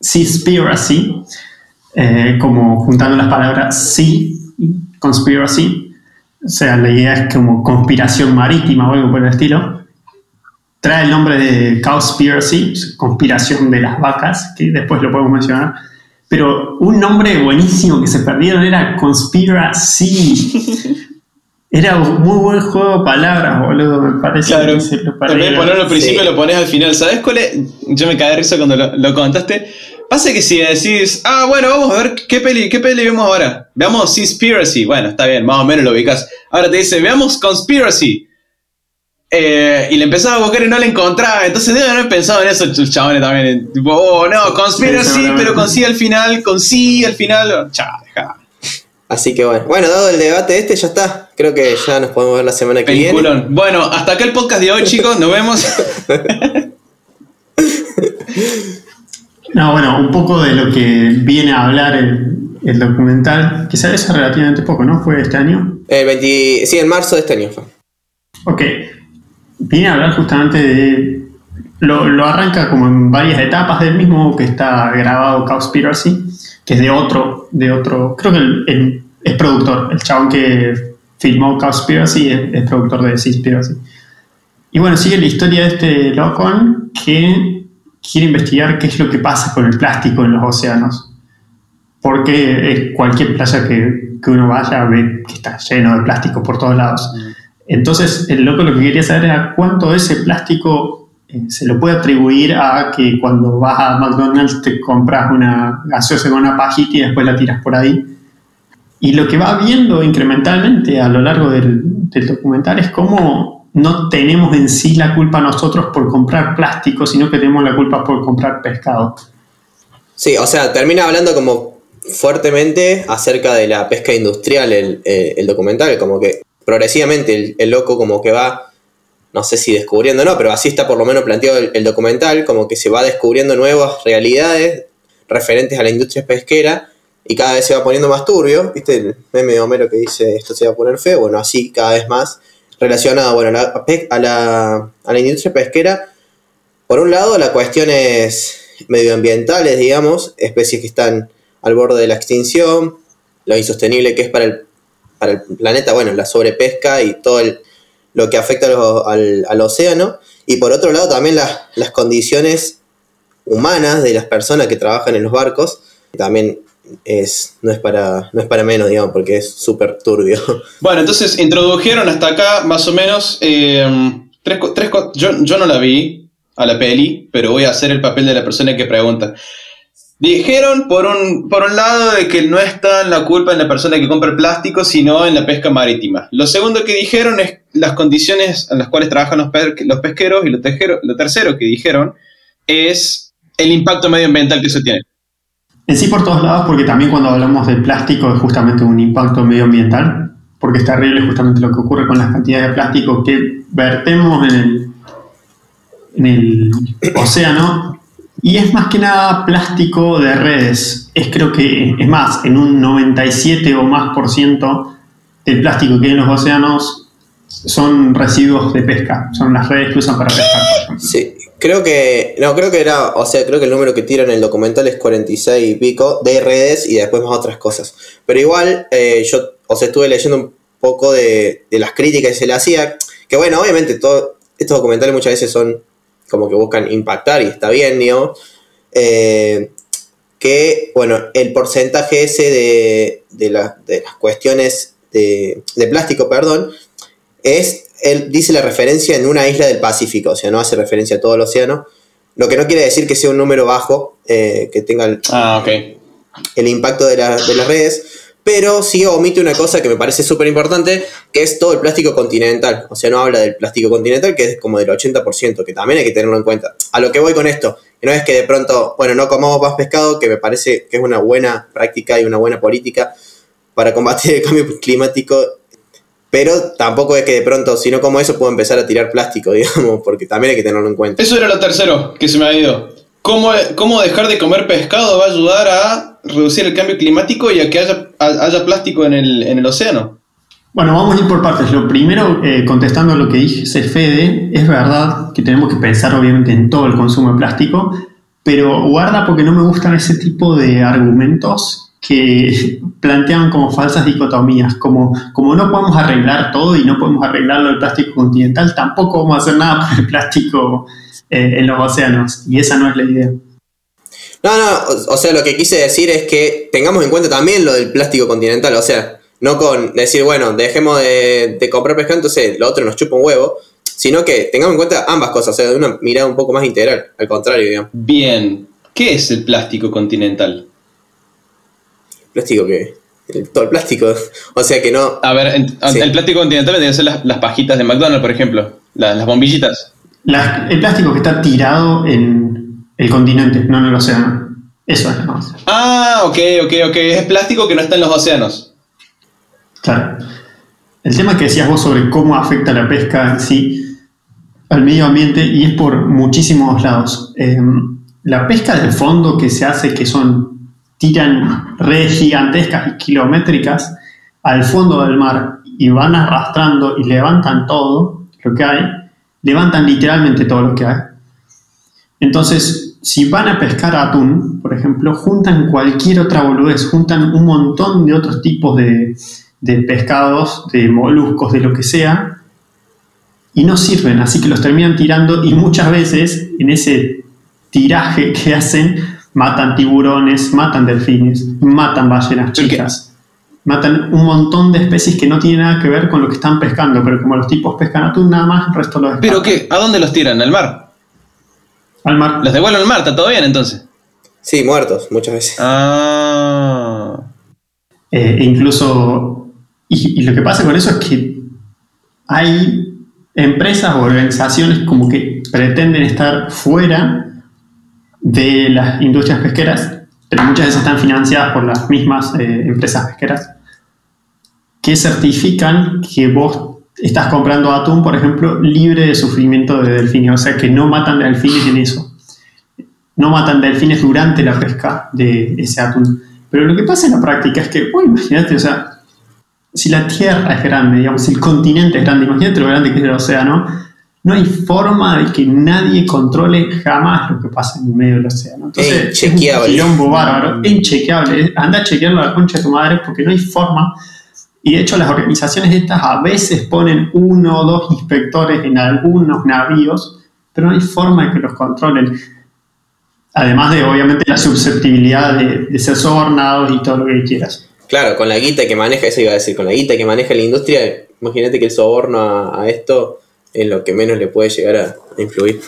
Seaspiracy, eh, como juntando las palabras Sea y Conspiracy. O sea, la idea es como conspiración marítima o algo por el estilo. Trae el nombre de Cowspiracy, conspiración de las vacas, que después lo podemos mencionar. Pero un nombre buenísimo que se perdieron era Conspiracy. (laughs) Era un muy buen juego de palabras, boludo, me parece. Claro, en vez de ponerlo al principio lo pones al final. ¿Sabes cuál es? Yo me caí de risa cuando lo, lo contaste Pasa que si decís, ah, bueno, vamos a ver qué peli, qué peli vemos ahora. Veamos Conspiracy. Bueno, está bien, más o menos lo ubicas. Ahora te dice, veamos Conspiracy. Eh, y le empezaba a buscar y no le encontraba. Entonces deben haber pensado en eso los chabones también. Tipo, oh, no, Conspiracy, pero con sí al final, con sí al final. Chao, deja. Así que bueno. Bueno, dado el debate este, ya está. Creo que ya nos podemos ver la semana que viene. Bueno, hasta acá el podcast de hoy, chicos. Nos vemos. (laughs) No, bueno, un poco de lo que viene a hablar el, documental, que sale hace relativamente poco, ¿no? ¿Fue este año? 20, sí, en marzo de este año fue. Ok. Viene a hablar justamente de. Lo, arranca como en varias etapas del mismo que está grabado Cowspiracy, que es de otro, de otro. Creo que el, es productor, el chabón que filmó Cowspiracy es, es productor de Seaspiracy. Y bueno, sigue la historia de este locón que quiere investigar qué es lo que pasa con el plástico en los océanos. Porque cualquier playa que, que, uno vaya ve que está lleno de plástico por todos lados. Mm. Entonces, el loco lo que quería saber era cuánto de ese plástico eh, se lo puede atribuir a que cuando vas a McDonald's te compras una gaseosa con una pajita y después la tiras por ahí. Y lo que va viendo incrementalmente a lo largo del, del documental es cómo no tenemos en sí la culpa nosotros por comprar plástico, sino que tenemos la culpa por comprar pescado. Sí, o sea, termina hablando como fuertemente acerca de la pesca industrial el, documental, como que progresivamente el, loco como que va, no sé si descubriendo o no, pero así está por lo menos planteado el, documental, como que se va descubriendo nuevas realidades referentes a la industria pesquera y cada vez se va poniendo más turbio, ¿viste? El meme de Homero que dice esto se va a poner feo, bueno, así cada vez más relacionado bueno, a, la, a, la, industria pesquera. Por un lado, las cuestiones medioambientales, digamos, especies que están al borde de la extinción, lo insostenible que es para el, para el planeta, bueno, la sobrepesca y todo lo que afecta al, al, océano. Y por otro lado, también las condiciones humanas de las personas que trabajan en los barcos, también es, no, es para, no es para menos, digamos, porque es súper turbio. (laughs) Bueno, entonces introdujeron hasta acá más o menos eh, tres, tres yo, yo no la vi a la peli, pero voy a hacer el papel de la persona que pregunta. Dijeron por un, por un lado de que no está la culpa en la persona que compra el plástico, sino en la pesca marítima. Lo segundo que dijeron es las condiciones en las cuales trabajan los, los pesqueros y lo, lo tercero que dijeron es el impacto medioambiental que eso tiene. En sí por todos lados, porque también cuando hablamos de plástico es justamente un impacto medioambiental, porque es terrible justamente lo que ocurre con las cantidades de plástico que vertemos en el, en el océano. Y es más que nada plástico de redes. Es creo que, es más, en un 97 o más por ciento del plástico que hay en los océanos son residuos de pesca, son las redes que usan para pescar. Sí, Creo que, no, creo que era, o sea, creo que el número que tiran en el documental es 46 y pico de redes y después más otras cosas. Pero igual, eh, yo, o sea, estuve leyendo un poco de, las críticas que se le hacía, que bueno, obviamente todo, estos documentales muchas veces son como que buscan impactar y está bien, digamos. Eh, que, bueno, el porcentaje ese de, de, la- de las cuestiones de, de plástico, perdón, es, él dice la referencia en una isla del Pacífico, o sea, no hace referencia a todo el océano, lo que no quiere decir que sea un número bajo, eh, que tenga el, Ah, el impacto de, la- de las redes, pero sí omite una cosa que me parece súper importante, que es todo el plástico continental. O sea, no habla del plástico continental, que es como del 80%, que también hay que tenerlo en cuenta. A lo que voy con esto, que no es que de pronto, bueno, no comamos más pescado, que me parece que es una buena práctica y una buena política para combatir el cambio climático, pero tampoco es que de pronto, si no como eso, puedo empezar a tirar plástico, (laughs) digamos, porque también hay que tenerlo en cuenta. Eso era lo tercero que se me ha ido. ¿Cómo, cómo dejar de comer pescado va a ayudar a reducir el cambio climático y a que haya, haya plástico en el, en el océano? Bueno, vamos a ir por partes. Lo primero, eh, contestando a lo que dice Fede, es verdad que tenemos que pensar obviamente en todo el consumo de plástico, pero guarda porque no me gustan ese tipo de argumentos que plantean como falsas dicotomías, como, como no podemos arreglar todo y no podemos arreglarlo el plástico continental, tampoco vamos a hacer nada por el plástico eh, en los océanos, y esa no es la idea. No, no, o, o sea, lo que quise decir es que tengamos en cuenta también lo del plástico continental, o sea, no con decir, bueno, dejemos de, de comprar pescado, entonces lo otro nos chupa un huevo, sino que tengamos en cuenta ambas cosas, o sea, de una mirada un poco más integral, al contrario, digamos. Bien. ¿Qué es el plástico continental? Plástico que... el- todo el plástico, (laughs) o sea que no... A ver, en- Sí. el plástico continental debe ser las, las pajitas de McDonald's, por ejemplo. La- las bombillitas. La- el plástico que está tirado en el continente, no en el océano. Eso es más. Ah, ok, ok, ok. Es plástico que no está en los océanos. Claro. El tema que decías vos sobre cómo afecta la pesca en sí al medio ambiente y es por muchísimos lados. Eh, la pesca del fondo que se hace, que son, tiran redes gigantescas y kilométricas al fondo del mar y van arrastrando y levantan todo lo que hay, levantan literalmente todo lo que hay. Entonces, si van a pescar atún, por ejemplo, juntan cualquier otra boludez, juntan un montón de otros tipos de, de pescados, de moluscos, de lo que sea, y no sirven, así que los terminan tirando y muchas veces en ese tiraje que hacen matan tiburones, matan delfines, matan ballenas chicas, matan un montón de especies que no tienen nada que ver con lo que están pescando, pero como los tipos pescan atún nada más, el resto lo ¿Pero qué? ¿A dónde los tiran? ¿Al mar? Al mar. ¿Los devuelven al mar? ¿Está todo bien entonces? Sí, muertos, muchas veces. Ah. Eh, e incluso, y, y lo que pasa con eso es que hay empresas o organizaciones como que pretenden estar fuera de las industrias pesqueras, pero muchas veces están financiadas por las mismas eh, empresas pesqueras, que certifican que vos estás comprando atún, por ejemplo, libre de sufrimiento de delfines, o sea que no matan delfines en eso. No matan delfines durante la pesca de ese atún. Pero lo que pasa en la práctica es que, uy, imagínate, o sea, si la Tierra es grande, digamos, si el continente es grande, imagínate lo grande que es el océano, no hay forma de que nadie controle jamás lo que pasa en el medio del océano. Entonces, es un Inchequeable. quilombo bárbaro, inchequeable. Anda a chequearlo a la concha de tu madre porque no hay forma. Y de hecho, las organizaciones estas a veces ponen uno o dos inspectores en algunos navíos, pero no hay forma de que los controlen. Además de, obviamente, la susceptibilidad de, de ser sobornados y todo lo que quieras. Claro, con la guita que maneja, eso iba a decir, con la guita que maneja la industria, imagínate que el soborno a, a esto es lo que menos le puede llegar a, a influir.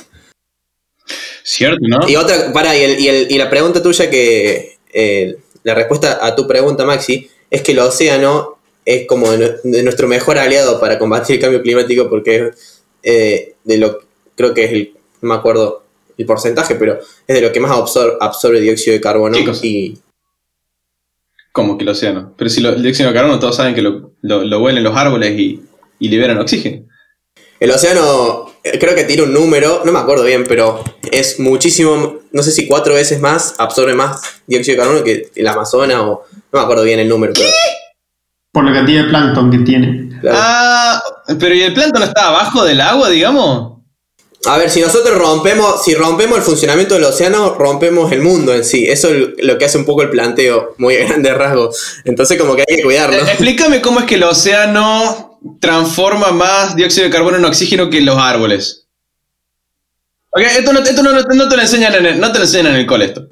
Cierto, ¿no? Y otra, para, y, el- y el- y la pregunta tuya que, eh, la respuesta a tu pregunta, Maxi, es que el océano es como de, nu- de nuestro mejor aliado para combatir el cambio climático porque eh, de lo, creo que es el, no me acuerdo el porcentaje, pero es de lo que más absor- absorbe dióxido de carbono y Como que el océano. Pero si lo, el dióxido de carbono todos saben que lo, lo, lo huelen los árboles y, y liberan oxígeno. El océano, eh, creo que tiene un número, no me acuerdo bien, pero es muchísimo, no sé si cuatro veces más, absorbe más dióxido de carbono que el Amazonas o no me acuerdo bien el número, pero Por la cantidad de plancton que tiene. claro. Ah, pero ¿y el plancton está abajo del agua, digamos? A ver, si nosotros rompemos, si rompemos el funcionamiento del océano, rompemos el mundo en sí. Eso es lo que hace un poco el planteo, muy (laughs) a grandes rasgos. Entonces como que hay que cuidarlo. Eh, Explícame cómo es que el océano transforma más dióxido de carbono en oxígeno que los árboles. Ok, esto no, esto no, no te lo enseñan en el, no te lo enseñan en el cole esto.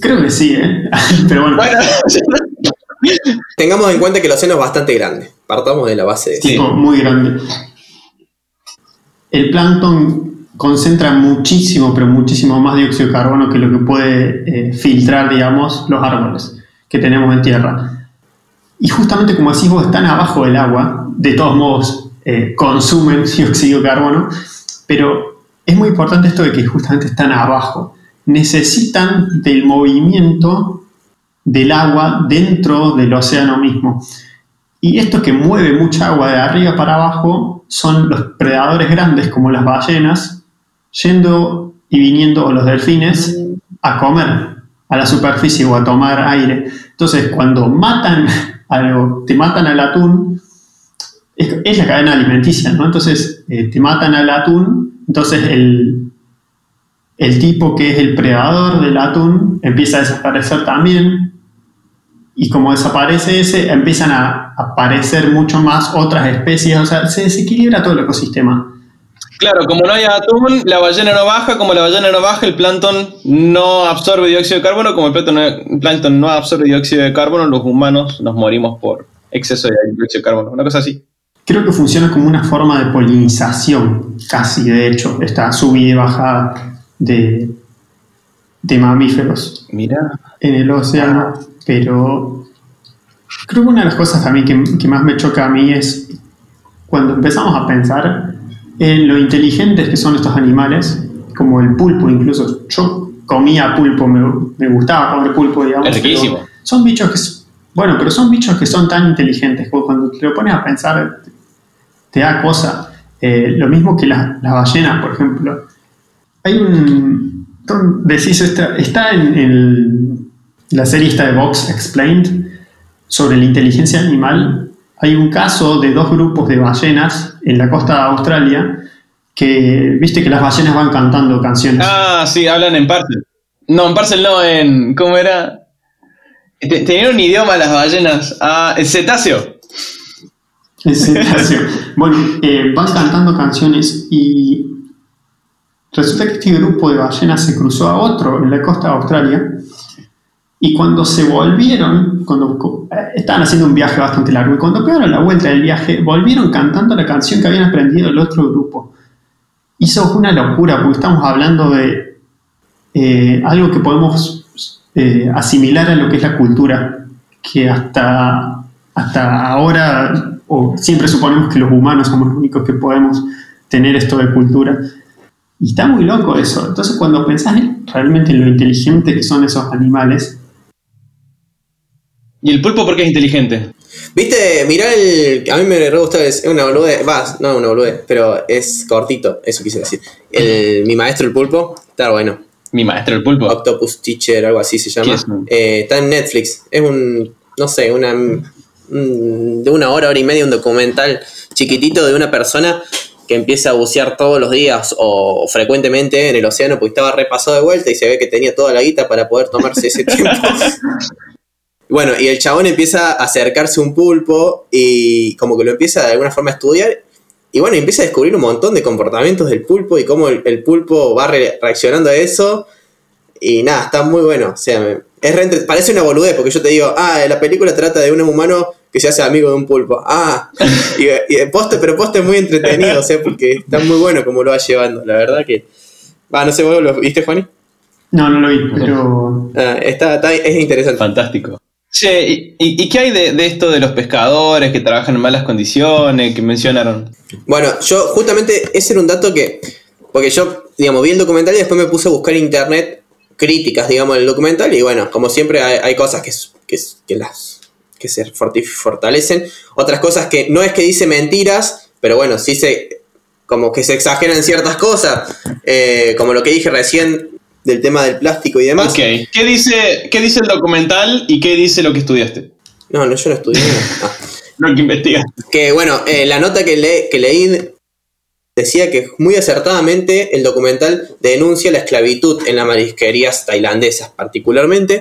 Creo que sí, ¿eh? (laughs) Pero bueno, Bueno, (laughs) Tengamos en cuenta que el océano es bastante grande. Partamos de la base de. Sí. muy grande. El plancton concentra muchísimo, pero muchísimo más dióxido de carbono que lo que puede eh, filtrar, digamos, los árboles que tenemos en tierra. Y justamente como decís vos, están abajo del agua, de todos modos eh, consumen (laughs) dióxido de carbono, pero es muy importante esto de que justamente están abajo. Necesitan del movimiento del agua dentro del océano mismo. Y esto que mueve mucha agua de arriba para abajo son los predadores grandes como las ballenas yendo y viniendo o los delfines a comer a la superficie o a tomar aire. Entonces, cuando matan (laughs) algo, te matan al atún, es, es la cadena alimenticia, ¿no? Entonces, eh, te matan al atún, entonces el, el tipo que es el predador del atún empieza a desaparecer también. Y como desaparece ese, empiezan a aparecer mucho más otras especies, o sea, se desequilibra todo el ecosistema. claro, como no hay atún, la ballena no baja, como la ballena no baja, el plancton no absorbe dióxido de carbono, como el plancton no, el plancton no absorbe dióxido de carbono, los humanos nos morimos por exceso de dióxido de carbono, una cosa así. Creo que funciona como una forma de polinización, casi de hecho, esta subida y bajada de, de mamíferos Mira. en el océano. Pero creo que una de las cosas también que, que más me choca a mí es cuando empezamos a pensar en lo inteligentes que son estos animales, como el pulpo incluso. Yo comía pulpo, me, me gustaba comer pulpo, digamos. Es riquísimo. pero Son bichos que... Bueno, pero son bichos que son tan inteligentes, cuando te lo pones a pensar te da cosa. Eh, lo mismo que las ballenas, por ejemplo. Hay un... Decís, está, está en la serie esta de Vox Explained sobre la inteligencia animal. Hay un caso de dos grupos de ballenas en la costa de Australia que, viste que las ballenas van cantando canciones. Ah, sí, hablan en parcel. No, en parcel no, en. ¿Cómo era? Te- Tenían un idioma las ballenas. Ah, el cetáceo. Cetáceo. (laughs) bueno, eh, van cantando canciones y resulta que este grupo de ballenas se cruzó a otro en la costa de Australia y cuando se volvieron, cuando eh, estaban haciendo un viaje bastante largo y cuando pegaron la vuelta del viaje, volvieron cantando la canción que habían aprendido el otro grupo. Fue una locura porque estamos hablando de eh, algo que podemos eh, asimilar a lo que es la cultura, que hasta, hasta ahora, o siempre suponemos que los humanos somos los únicos que podemos tener esto de cultura. Y está muy loco eso. Entonces cuando pensás en- realmente en lo inteligente que son esos animales, ¿Y el pulpo por qué es inteligente? ¿Viste? Mirá el. A mí me re gustó, es una boludez. Va, no una boludez, pero es cortito, eso quise decir. El, (laughs) mi maestro el pulpo, está bueno. Mi maestro, el pulpo. Octopus Teacher, algo así se llama. ¿Qué es? Eh, está en Netflix. Es un. No sé, una. Mm, De una hora, hora y media, un documental chiquitito de una persona que empieza a bucear todos los días o frecuentemente en el océano porque estaba repasado de vuelta y se ve que tenía toda la guita para poder tomarse ese tiempo. (laughs) Bueno, y el chabón empieza a acercarse a un pulpo y como que lo empieza de alguna forma a estudiar. Y bueno, empieza a descubrir un montón de comportamientos del pulpo y cómo el, el pulpo va re- reaccionando a eso. Y nada, está muy bueno. O sea, me- es re parece una boludez porque yo te digo, ah, la película trata de un humano que se hace amigo de un pulpo. Ah, (laughs) y, y poste, pero poste es muy entretenido, o sea, porque está muy bueno como lo va llevando. La verdad que... Va, no sé, ¿vos lo viste, Juani? no, no lo vi, pero Ah, está, está- es interesante. Fantástico. Che, ¿y, y- y qué hay de, de esto de los pescadores que trabajan en malas condiciones, que mencionaron? Bueno, yo justamente ese era un dato que, porque yo, digamos, vi el documental y después me puse a buscar en internet críticas, digamos, del documental y bueno, como siempre hay, hay cosas que, que, que las que se fortalecen, otras cosas que no es que dice mentiras, pero bueno, sí se, como que se exageran ciertas cosas, eh, como lo que dije recién del tema del plástico y demás. Ok, ¿Qué dice, ¿qué dice el documental y qué dice lo que estudiaste? No, no, yo no estudié. Ah. (laughs) Lo que investigaste. Que bueno, eh, la nota que, le- que leí decía que muy acertadamente el documental denuncia la esclavitud en las marisquerías tailandesas, particularmente,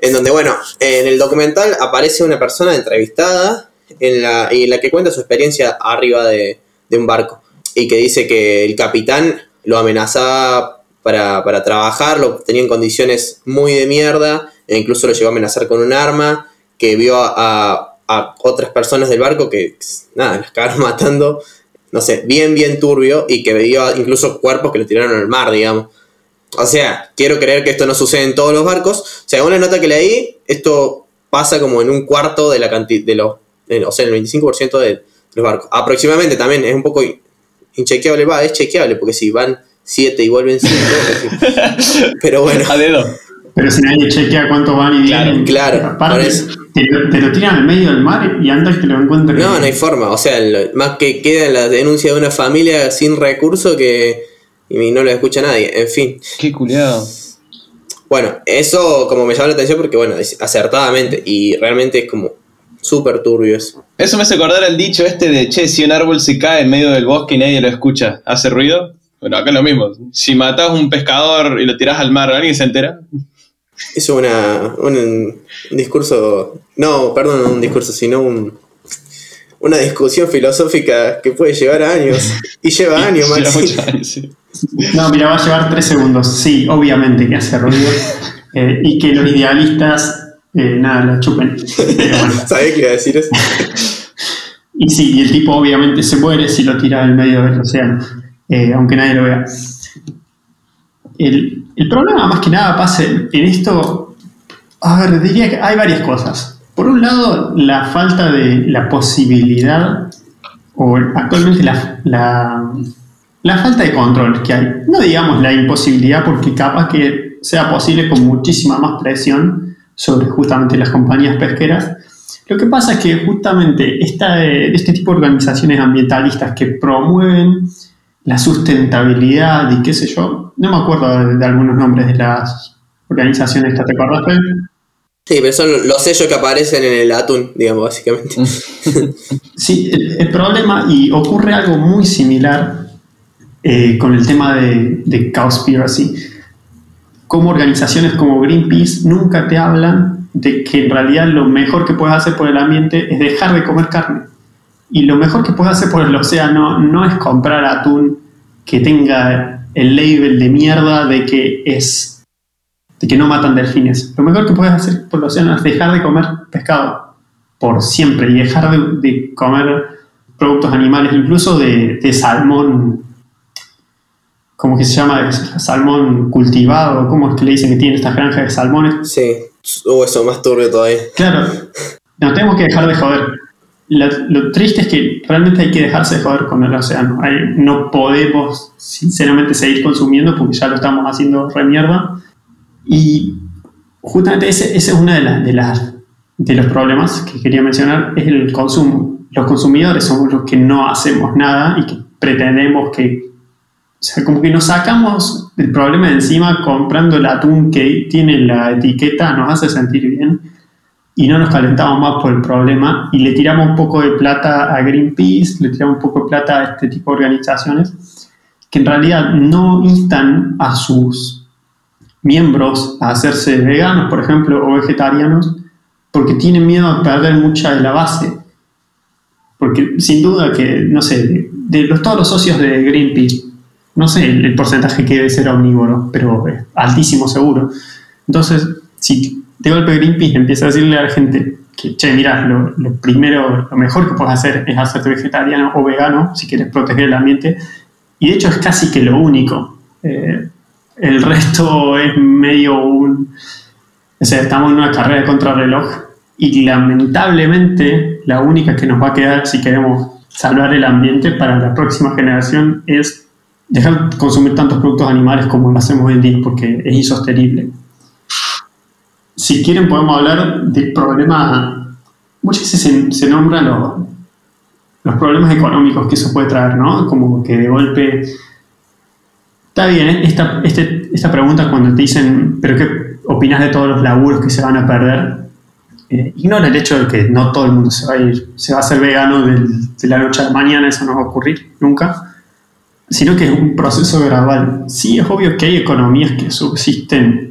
en donde, bueno, en el documental aparece una persona entrevistada en la, y en la que cuenta su experiencia arriba de, un barco y que dice que el capitán lo amenazaba para, para trabajar, lo tenía en condiciones muy de mierda, e incluso lo llegó a amenazar con un arma, que vio a, a otras personas del barco que, nada, las acabaron (laughs) matando, no sé, bien, bien turbio, y que vio incluso cuerpos que lo tiraron al mar, digamos. O sea, quiero creer que esto no sucede en todos los barcos. Según la nota que leí, esto pasa como en un cuarto de la cantidad, de los, o sea, el 25% de los barcos. Aproximadamente también, es un poco inchequeable, va, es chequeable, porque si van 7 y vuelven 5, (laughs) pero bueno. A dedo. Pero si nadie chequea cuánto van y Claro, claro, aparte, te, lo- te lo tiran al medio del mar y antes que lo encuentres. No, no hay forma. O sea, lo- más que queda la denuncia de una familia sin recurso que y no lo escucha nadie. En fin. Qué culiado. Bueno, eso como me llama la atención porque, bueno, es acertadamente y realmente es como súper turbio eso. Eso me hace acordar al dicho este de, che, si un árbol se cae en medio del bosque y nadie lo escucha, ¿hace ruido? Bueno, acá es lo mismo. Si matas un pescador y lo tiras al mar, ¿alguien se entera? Es una, un, un discurso, no, perdón, no un discurso, sino un, una discusión filosófica que puede llevar años. (laughs) Y lleva años, Lleva Maxi. sí. (laughs) No, mira, va a llevar tres segundos. Sí, obviamente que hace ruido. Eh, y que los idealistas, eh, nada, lo chupen. Bueno. (laughs) Sabía que iba a decir eso. Y sí, y el tipo obviamente se muere si lo tira al medio del océano, eh, aunque nadie lo vea. El, el problema más que nada pasa en esto, a ver, diría que hay varias cosas. Por un lado, la falta de la posibilidad, o actualmente la, la, la falta de control que hay. No digamos la imposibilidad, porque capaz que sea posible con muchísima más presión sobre justamente las compañías pesqueras. Lo que pasa es que justamente esta, este tipo de organizaciones ambientalistas que promueven la sustentabilidad y qué sé yo, no me acuerdo de, de algunos nombres de las organizaciones, ¿te acuerdas? Fer? Sí, pero son los sellos que aparecen en el atún, digamos, básicamente. (laughs) Sí, el, el problema, y ocurre algo muy similar eh, con el tema de, de Cowspiracy, como organizaciones como Greenpeace nunca te hablan de que en realidad lo mejor que puedes hacer por el ambiente es dejar de comer carne. Y lo mejor que puedes hacer por el océano no es comprar atún que tenga el label de mierda de que es de que no matan delfines. Lo mejor que puedes hacer por el océano es dejar de comer pescado por siempre y dejar de, de comer productos animales, incluso de, de salmón, ¿cómo que se llama? Salmón cultivado, ¿cómo es que le dicen que tiene estas granjas de salmones? Sí, o eso más turbio todavía. Claro, nos tenemos que dejar de joder. La- lo triste es que realmente hay que dejarse de joder con el océano. Hay- no podemos, sinceramente, seguir consumiendo porque ya lo estamos haciendo re mierda. Y justamente ese, ese es uno de, las- de, las- de los problemas que quería mencionar, es el consumo. Los consumidores somos los que no hacemos nada y que pretendemos que... O sea, como que nos sacamos el problema de encima comprando el atún que tiene la etiqueta, nos hace sentir bien y no nos calentamos más por el problema y le tiramos un poco de plata a Greenpeace, le tiramos un poco de plata a este tipo de organizaciones que en realidad no instan a sus miembros a hacerse veganos, por ejemplo, o vegetarianos, porque tienen miedo a perder mucha de la base. Porque sin duda que, no sé, de, los, todos los socios de Greenpeace, no sé el, el porcentaje que debe ser omnívoro, pero es altísimo seguro. Entonces, si de golpe Greenpeace empieza a decirle a la gente que, che, mira, lo, lo primero, lo mejor que puedes hacer es hacerte vegetariano o vegano si quieres proteger el ambiente, y de hecho es casi que lo único. Eh, el resto es medio un... O sea, estamos en una carrera de contrarreloj y lamentablemente la única que nos va a quedar si queremos salvar el ambiente para la próxima generación es dejar de consumir tantos productos animales como lo hacemos hoy en día porque es insostenible. Si quieren podemos hablar del problema, muchas veces se, se nombran los, los problemas económicos que eso puede traer, ¿no? Como que de golpe Está bien, esta, este- esta pregunta cuando te dicen, ¿pero qué opinas de todos los laburos que se van a perder? Eh, ignora el hecho de que no todo el mundo se va a ir, se va a hacer vegano del- de la noche a la mañana, eso no va a ocurrir nunca, sino que es un proceso gradual. Sí, es obvio que hay economías que subsisten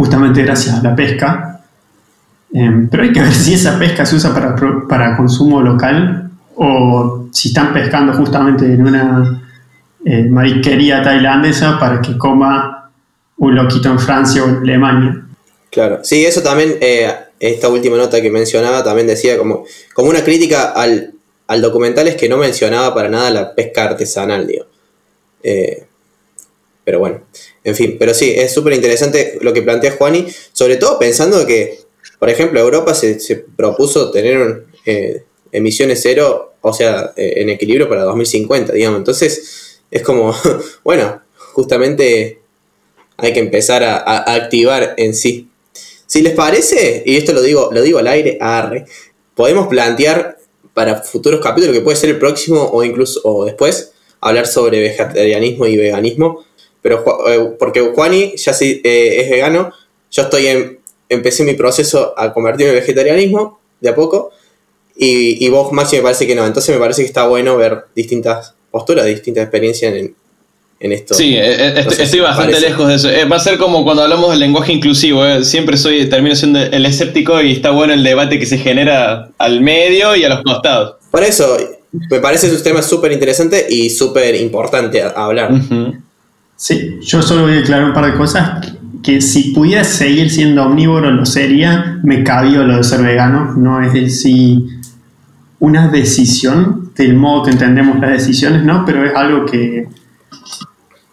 justamente gracias a la pesca, eh, pero hay que ver (laughs) si esa pesca se usa para, para consumo local o si están pescando justamente en una eh, mariquería tailandesa para que coma un loquito en Francia o en Alemania. Claro, sí, eso también, eh, esta última nota que mencionaba también decía como, como una crítica al, al documental es que no mencionaba para nada la pesca artesanal, digo. Eh, pero bueno, en fin, pero sí, es súper interesante lo que plantea Juani, sobre todo pensando que, por ejemplo, Europa se, se propuso tener eh, emisiones cero, o sea, eh, en equilibrio para 2050, digamos. Entonces, es como, (laughs) bueno, justamente hay que empezar a, a activar en sí. Si les parece, y esto lo digo, lo digo al aire, arre, podemos plantear para futuros capítulos, que puede ser el próximo o incluso o después, hablar sobre vegetarianismo y veganismo. Pero eh, porque Juani ya sí, eh, es vegano, yo estoy en, empecé mi proceso a convertirme en vegetarianismo de a poco. Y, y vos, Maxi, me parece que no. Entonces me parece que está bueno ver distintas posturas, distintas experiencias en, en esto. Sí, eh, eh, estoy bastante parece. lejos de eso. Eh, va a ser como cuando hablamos del lenguaje inclusivo. eh. Siempre soy, termino siendo el escéptico y está bueno el debate que se genera al medio y a los costados. Por eso, me parece un tema súper interesante y súper importante a, a hablar. Ujú. Sí, yo solo voy a aclarar un par de cosas. Que si pudiera seguir siendo omnívoro, lo sería. Me cabía lo de ser vegano. No es decir una decisión del modo que entendemos las decisiones, ¿no? Pero es algo que.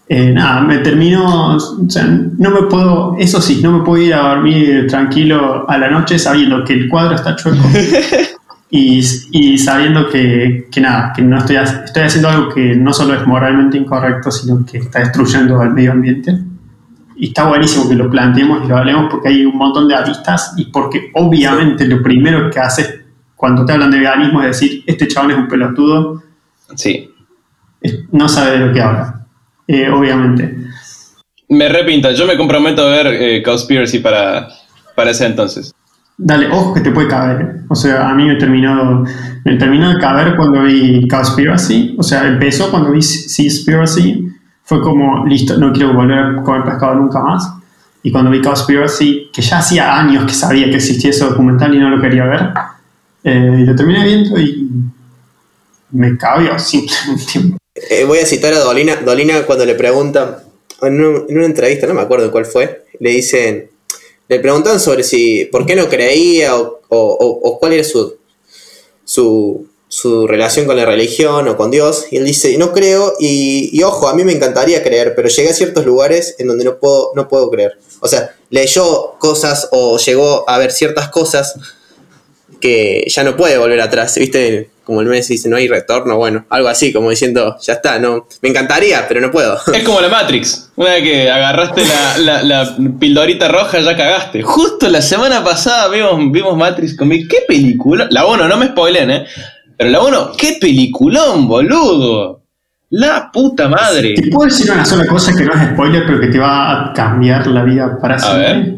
eh, nada, me termino. O sea, no me puedo. Eso sí, no me puedo ir a dormir tranquilo a la noche sabiendo que el cuadro está chueco. (laughs) y, y sabiendo que, que nada, que no estoy, estoy haciendo algo que no solo es moralmente incorrecto, sino que está destruyendo el medio ambiente. Y está buenísimo que lo planteemos y lo hablemos porque hay un montón de aristas y porque obviamente lo primero que haces cuando te hablan de veganismo es decir, este chabón es un pelotudo, Sí. no sabe de lo que habla. Eh, obviamente. Me repinta. Yo me comprometo a ver eh, Conspiracy para, para ese entonces. Dale, ojo que te puede caber. ¿eh? O sea, a mí me terminó, me terminó de caber cuando vi Cowspiracy. O sea, empezó cuando vi Seaspiracy. Fue como, listo, no quiero volver a comer pescado nunca más. Y cuando vi Cowspiracy, que ya hacía años que sabía que existía ese documental y no lo quería ver, eh, lo terminé viendo y me cabió (laughs) simplemente. Eh, voy a citar a Dolina. Dolina cuando le preguntan, en, en una entrevista, no me acuerdo cuál fue, le dicen, le preguntan sobre si, por qué no creía o, o- o- cuál era su, su, su relación con la religión o con Dios. Y él dice, no creo y, y ojo, a mí me encantaría creer, pero llegué a ciertos lugares en donde no puedo, no puedo creer. O sea, leyó cosas o llegó a ver ciertas cosas que ya no puede volver atrás, ¿viste? Como el mes dice, no hay retorno, bueno, algo así, como diciendo, ya está, no, me encantaría, pero no puedo. Es como la Matrix. Una vez que agarraste la, la, la pildorita roja, ya cagaste. Justo la semana pasada vimos, vimos Matrix con mi. ¿Qué película? La 1, no me spoilen, ¿eh? Pero la 1, ¿qué peliculón, boludo? La puta madre. Te puedo decir una sola cosa que no es spoiler, pero que te va a cambiar la vida para A siempre. ver.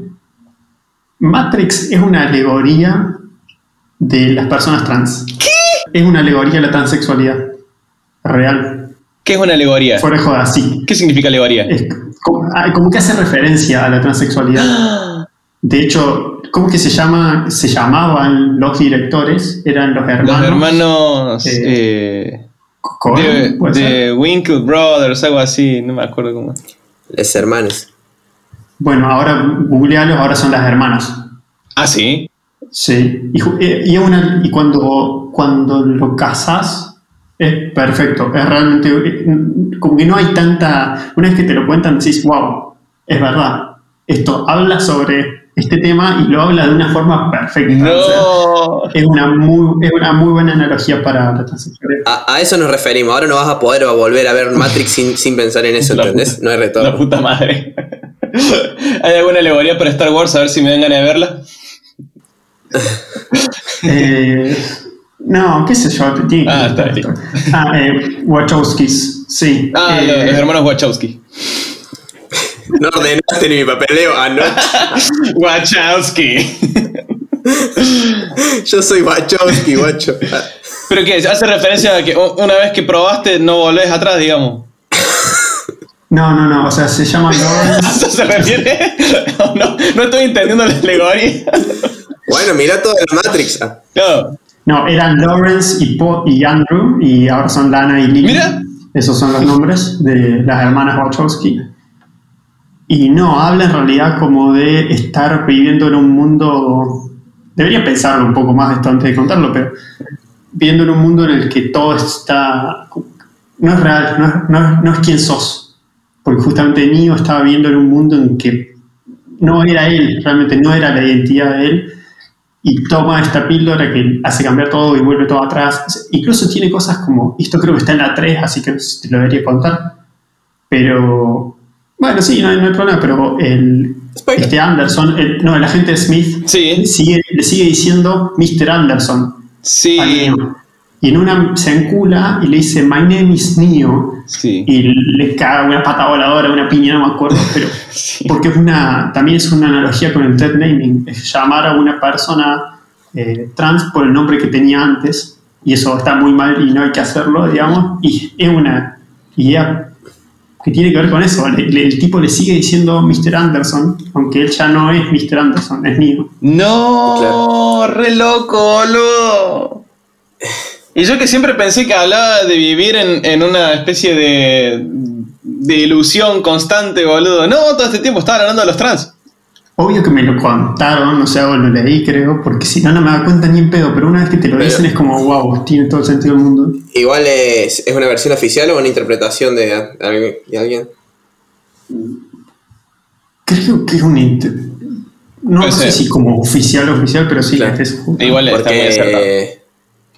Matrix es una alegoría de las personas trans. ¿Qué? Es una alegoría de la transexualidad. Real. ¿Qué es una alegoría? Fuera de joda, sí. ¿Qué significa alegoría? Es como, ah, como que hace referencia a la transexualidad. (gasps) De hecho, ¿cómo que se llama? Se llamaban los directores, eran los hermanos. Los hermanos eh, eh, de, de Winkle Brothers, algo así, no me acuerdo cómo. Les hermanos. Bueno, ahora googlealos, ahora son las hermanas. Ah, sí. Sí, y, eh, y, es una- y cuando, cuando lo casas es perfecto, es realmente eh, como que no hay tanta, una vez que te lo cuentan decís, wow, es verdad, esto habla sobre este tema y lo habla de una forma perfecta. o sea, No. es, una muy, es una muy buena analogía para la transexualidad. A, a eso nos referimos, ahora no vas a poder volver a ver Matrix sin, sin pensar en eso, La ¿entendés? puta- No hay La retorno. puta madre. (laughs) ¿Hay alguna alegoría para Star Wars? A ver si me dan ganas de verla. Eh, no, qué sé yo, tiene Ah, está bien. Ah, eh, Wachowskis, sí. Ah, Eh, los, los hermanos Wachowski. No ordenaste ni mi papeleo anoche. (laughs) Wachowski. Yo soy Wachowski, guacho. ¿Pero qué? ¿Hace referencia a que una vez que probaste no volvés atrás, digamos? No, no, no, o sea, se llama (laughs) ¿A Lawrence. eso se refiere? (laughs) No, no, no estoy entendiendo la alegoría. Bueno, mira todo la Matrix. Ah, No. No, eran Lawrence y, Paul y Andrew y ahora son Lana y Lily. Mira. Esos son los nombres de las hermanas Wachowski. Y no, habla en realidad como de estar viviendo en un mundo. Debería pensarlo un poco más esto antes de contarlo, pero viviendo en un mundo en el que todo está. No es real, no es, no es, no es quien sos. Porque justamente Neo estaba viviendo en un mundo en que no era él, realmente no era la identidad de él, y toma esta píldora que hace cambiar todo y vuelve todo atrás. Incluso tiene cosas como, esto creo que está en la 3, así que te lo debería contar, pero bueno, sí, no hay, no hay problema, pero el, Spoiler. este Anderson, el- no, el agente Smith, Sí. sigue, le sigue diciendo Mr. Anderson. Sí. Y en una se encula y le dice, My name is Neo. Sí. Y le caga una pata voladora, una piña, no me acuerdo, pero (laughs) Sí. porque es una, también es una analogía con el dead naming, es llamar a una persona eh, trans por el nombre que tenía antes, y eso está muy mal y no hay que hacerlo, digamos, y es una idea que tiene que ver con eso, Le- le- el tipo le sigue diciendo Mr. Anderson, aunque él ya no es Mr. Anderson, es Neo. No, re loco, boludo. Y yo que siempre pensé que hablaba de vivir en, en una especie de, de ilusión constante, boludo. No, todo este tiempo estaba hablando de los trans. Obvio que me lo contaron, o sea, o lo leí creo, porque si no, no me da cuenta ni en pedo, pero una vez que te lo Pero- dicen es como, wow, tiene todo el sentido del mundo. Igual es, es una versión oficial o una interpretación de, alguien- de alguien. Creo que es un... inter- No, sé si como oficial oficial, pero sí, Claro. que es justo. Igual está muy acertado.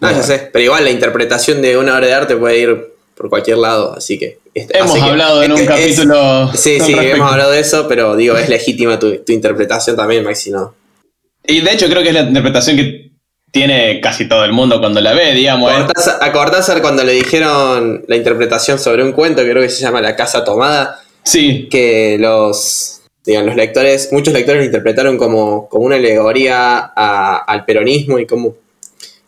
No, ya sé. Pero igual la interpretación de una obra de arte puede ir por cualquier lado, así que. Hemos así que- hablado en un es- capítulo. Sí, sí, respecto. hemos hablado de eso, pero digo, es legítima tu, tu interpretación también, Maxi, ¿no? Y de hecho creo que es la interpretación que tiene casi todo el mundo cuando la ve, digamos. ¿eh? Cortázar- a Cortázar cuando le dijeron la interpretación sobre un cuento que creo que se llama La Casa Tomada, Sí, que los, digan, los lectores, muchos lectores lo interpretaron como, como una alegoría a- al peronismo y como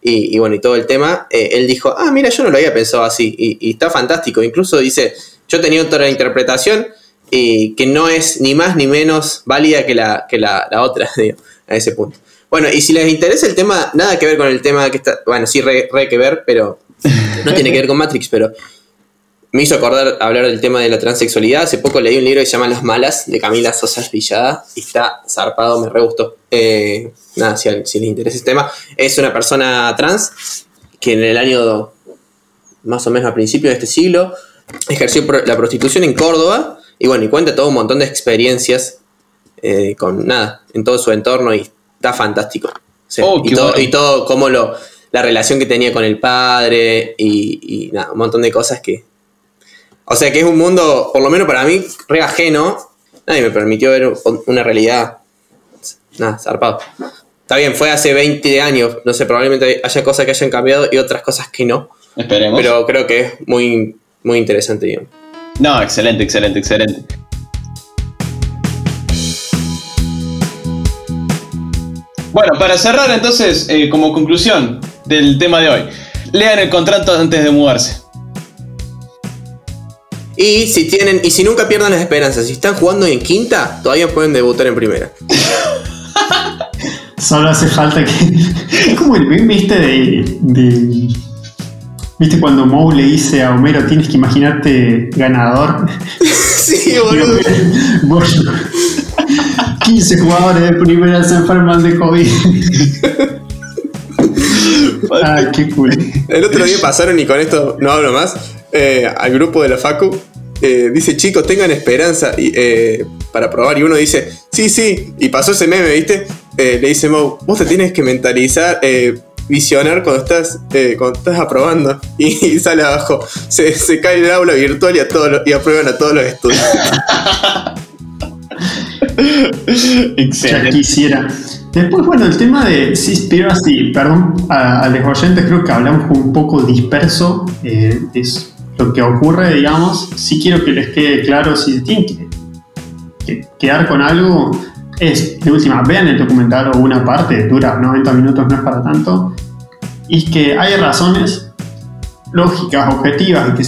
y, y bueno, y todo el tema, eh, él dijo, ah, mira, yo no lo había pensado así, y, y está fantástico, incluso dice, yo tenía otra interpretación y que no es ni más ni menos válida que la, que la, la otra, (laughs) digo, a ese punto. Bueno, y si les interesa el tema, nada que ver con el tema que está, bueno, sí, re, re que ver, pero (laughs) no tiene que ver con Matrix, pero me hizo acordar hablar del tema de la transexualidad. Hace poco leí un libro que se llama Las Malas, de Camila Sosa Villada, y está zarpado, me re gustó. Eh, nada, si, les interesa ese tema. Es una persona trans que en el año más o menos a principios de este siglo ejerció la prostitución en Córdoba, y bueno, y cuenta todo un montón de experiencias eh, con nada, en todo su entorno, y está fantástico. Oh, y, todo, bueno. y todo como lo, la relación que tenía con el padre, y, y nada, un montón de cosas que, o sea que es un mundo, por lo menos para mí, re ajeno. Nadie me permitió ver una realidad. Nada, zarpado. Está bien, fue hace 20 años. No sé, probablemente haya cosas que hayan cambiado y otras cosas que no. esperemos. Pero creo que es muy, muy interesante, digamos. No, excelente, excelente, excelente. Bueno, para cerrar entonces, eh, como conclusión del tema de hoy, lean el contrato antes de mudarse. Y si tienen, y si nunca pierdan las esperanzas, si están jugando en quinta, todavía pueden debutar en primera. (laughs) Solo hace falta que. (laughs) Es como el meme este de, de- ¿Viste cuando Moe le dice a Homero tienes que imaginarte ganador? (laughs) sí, boludo. Vos- 15 jugadores de primera se enferman de COVID. Ay, qué cool. El otro día (laughs) pasaron, y con esto no hablo más, eh, al grupo de la Facu. eh, dice, chicos, tengan esperanza y, eh, para probar. Y uno dice, sí, sí. Y pasó ese meme, ¿viste? Le dice Mo, vos te tienes que mentalizar, visionar cuando estás, eh, cuando estás aprobando. Y, sale abajo, se, se cae el aula virtual y, a todos los- y aprueban a todos los estudiantes. (laughs) Ya quisiera. Después, bueno, el tema de Seaspiracy, perdón, a, a los oyentes creo que hablamos un poco disperso, eh, es lo que ocurre, digamos. Sí quiero que les quede claro, si tienen que, que quedar con algo, es, de última, vean el documental o una parte, dura 90 minutos, no es para tanto, y es que hay razones lógicas, objetivas, que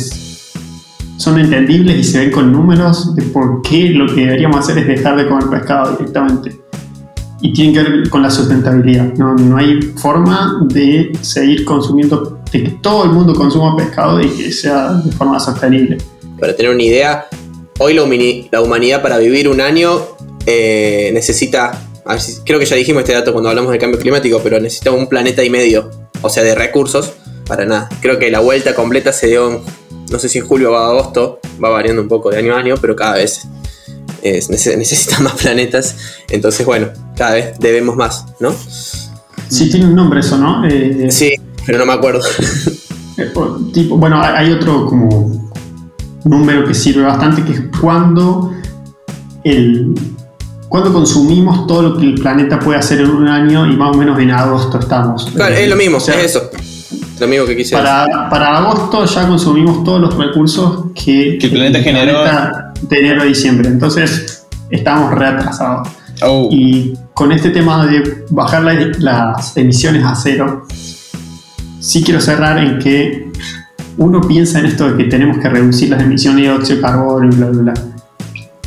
son entendibles y se ven con números de por qué lo que deberíamos hacer es dejar de comer pescado directamente. Y tiene que ver con la sustentabilidad. No, no hay forma de seguir consumiendo de que todo el mundo consuma pescado y que sea de forma sostenible. Para tener una idea, hoy la, humani- la humanidad para vivir un año eh, necesita, a ver si- creo que ya dijimos este dato cuando hablamos de cambio climático, pero necesita un planeta y medio, o sea, de recursos, para nada. Creo que la vuelta completa se dio, no sé si en julio o agosto, va variando un poco de año a año, pero cada vez es- nece- necesita (laughs) más planetas, entonces bueno, cada vez debemos más, ¿no? Sí, tiene un nombre eso, ¿no? Eh, Sí, pero no me acuerdo. Eh, tipo, bueno, hay otro como número que sirve bastante que es cuando el cuando consumimos todo lo que el planeta puede hacer en un año y más o menos en agosto estamos. Claro, Eh, es lo mismo, o sea, es eso. Que quise. Para, para agosto ya consumimos todos los recursos que, Que el planeta generó. de enero a diciembre. Entonces estamos reatrasados. Oh. Y con este tema de bajar la- las emisiones a cero, sí quiero cerrar en que uno piensa en esto de que tenemos que reducir las emisiones de dióxido de carbono y bla, bla, bla.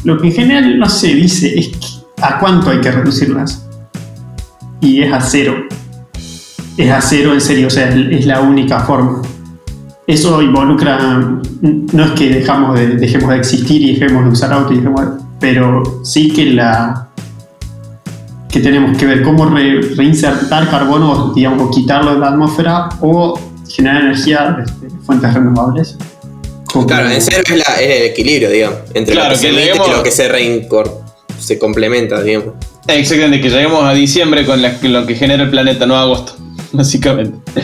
Lo que en general no se dice es que- a cuánto hay que reducirlas. Y es a cero. Es a cero en serio, o sea, es la única forma. Eso involucra, no es que dejamos de, dejemos de existir y dejemos de usar autos, y dejemos de- pero sí que la, que tenemos que ver cómo re- reinsertar carbono, digamos, o quitarlo de la atmósfera o generar energía de, fuentes renovables. Como- Claro, en serio es, la- es el equilibrio, digamos, entre Claro, lo que, que se y lo que se reincor se complementa, digamos. Exactamente, que lleguemos a diciembre con la- lo que genera el planeta, no a agosto, (laughs) básicamente.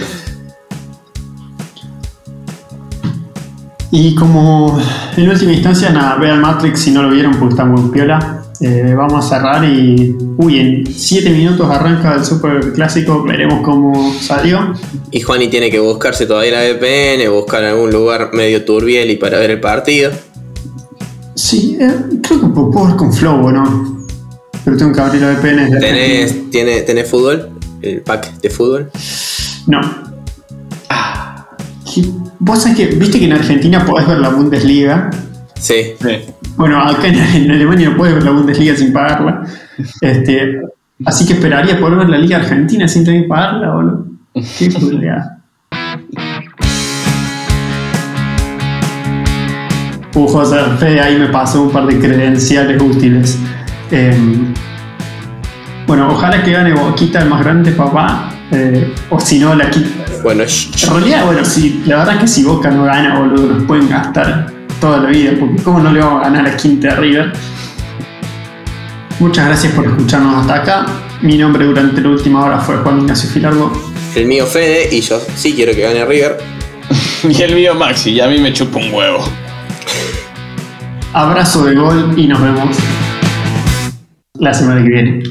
Y como en última instancia, nada, vean Matrix si no lo vieron porque está muy piola. Eh, vamos a cerrar y. Uy, en 7 minutos arranca el super clásico, veremos cómo salió. Y Juani tiene que buscarse todavía la VPN, buscar algún lugar medio turbiel y para ver el partido. Sí, eh, creo que puedo ver con Flow, ¿o ¿no? Pero tengo que abrir la VPN. ¿Tenés, tiene, ¿Tenés fútbol? ¿El pack de fútbol? No. ¿Qué- Vos sabés que, viste que en Argentina podés ver la Bundesliga. Sí. Sí. Bueno, acá en, en Alemania no puedes ver la Bundesliga sin pagarla. Este, así que esperaría poder ver la Liga Argentina sin tener que pagarla, boludo. Qué (laughs) culiada. Uh, José, Fede ahí me pasó un par de credenciales útiles. Em, bueno, ojalá que gane Boquita el más grande, papá. eh, o si no, la quita. Bueno, En realidad, bueno, sí, la verdad es que si Boca no gana, boludo, nos pueden gastar toda la vida, porque ¿cómo no le vamos a ganar a Quinta de River? Muchas gracias por escucharnos hasta acá. Mi nombre durante la última hora fue Juan Ignacio Filardo. el mío Fede y yo sí quiero que gane River. (laughs) Y el mío Maxi, y a mí me chupa un huevo. Abrazo de gol y nos vemos la semana que viene.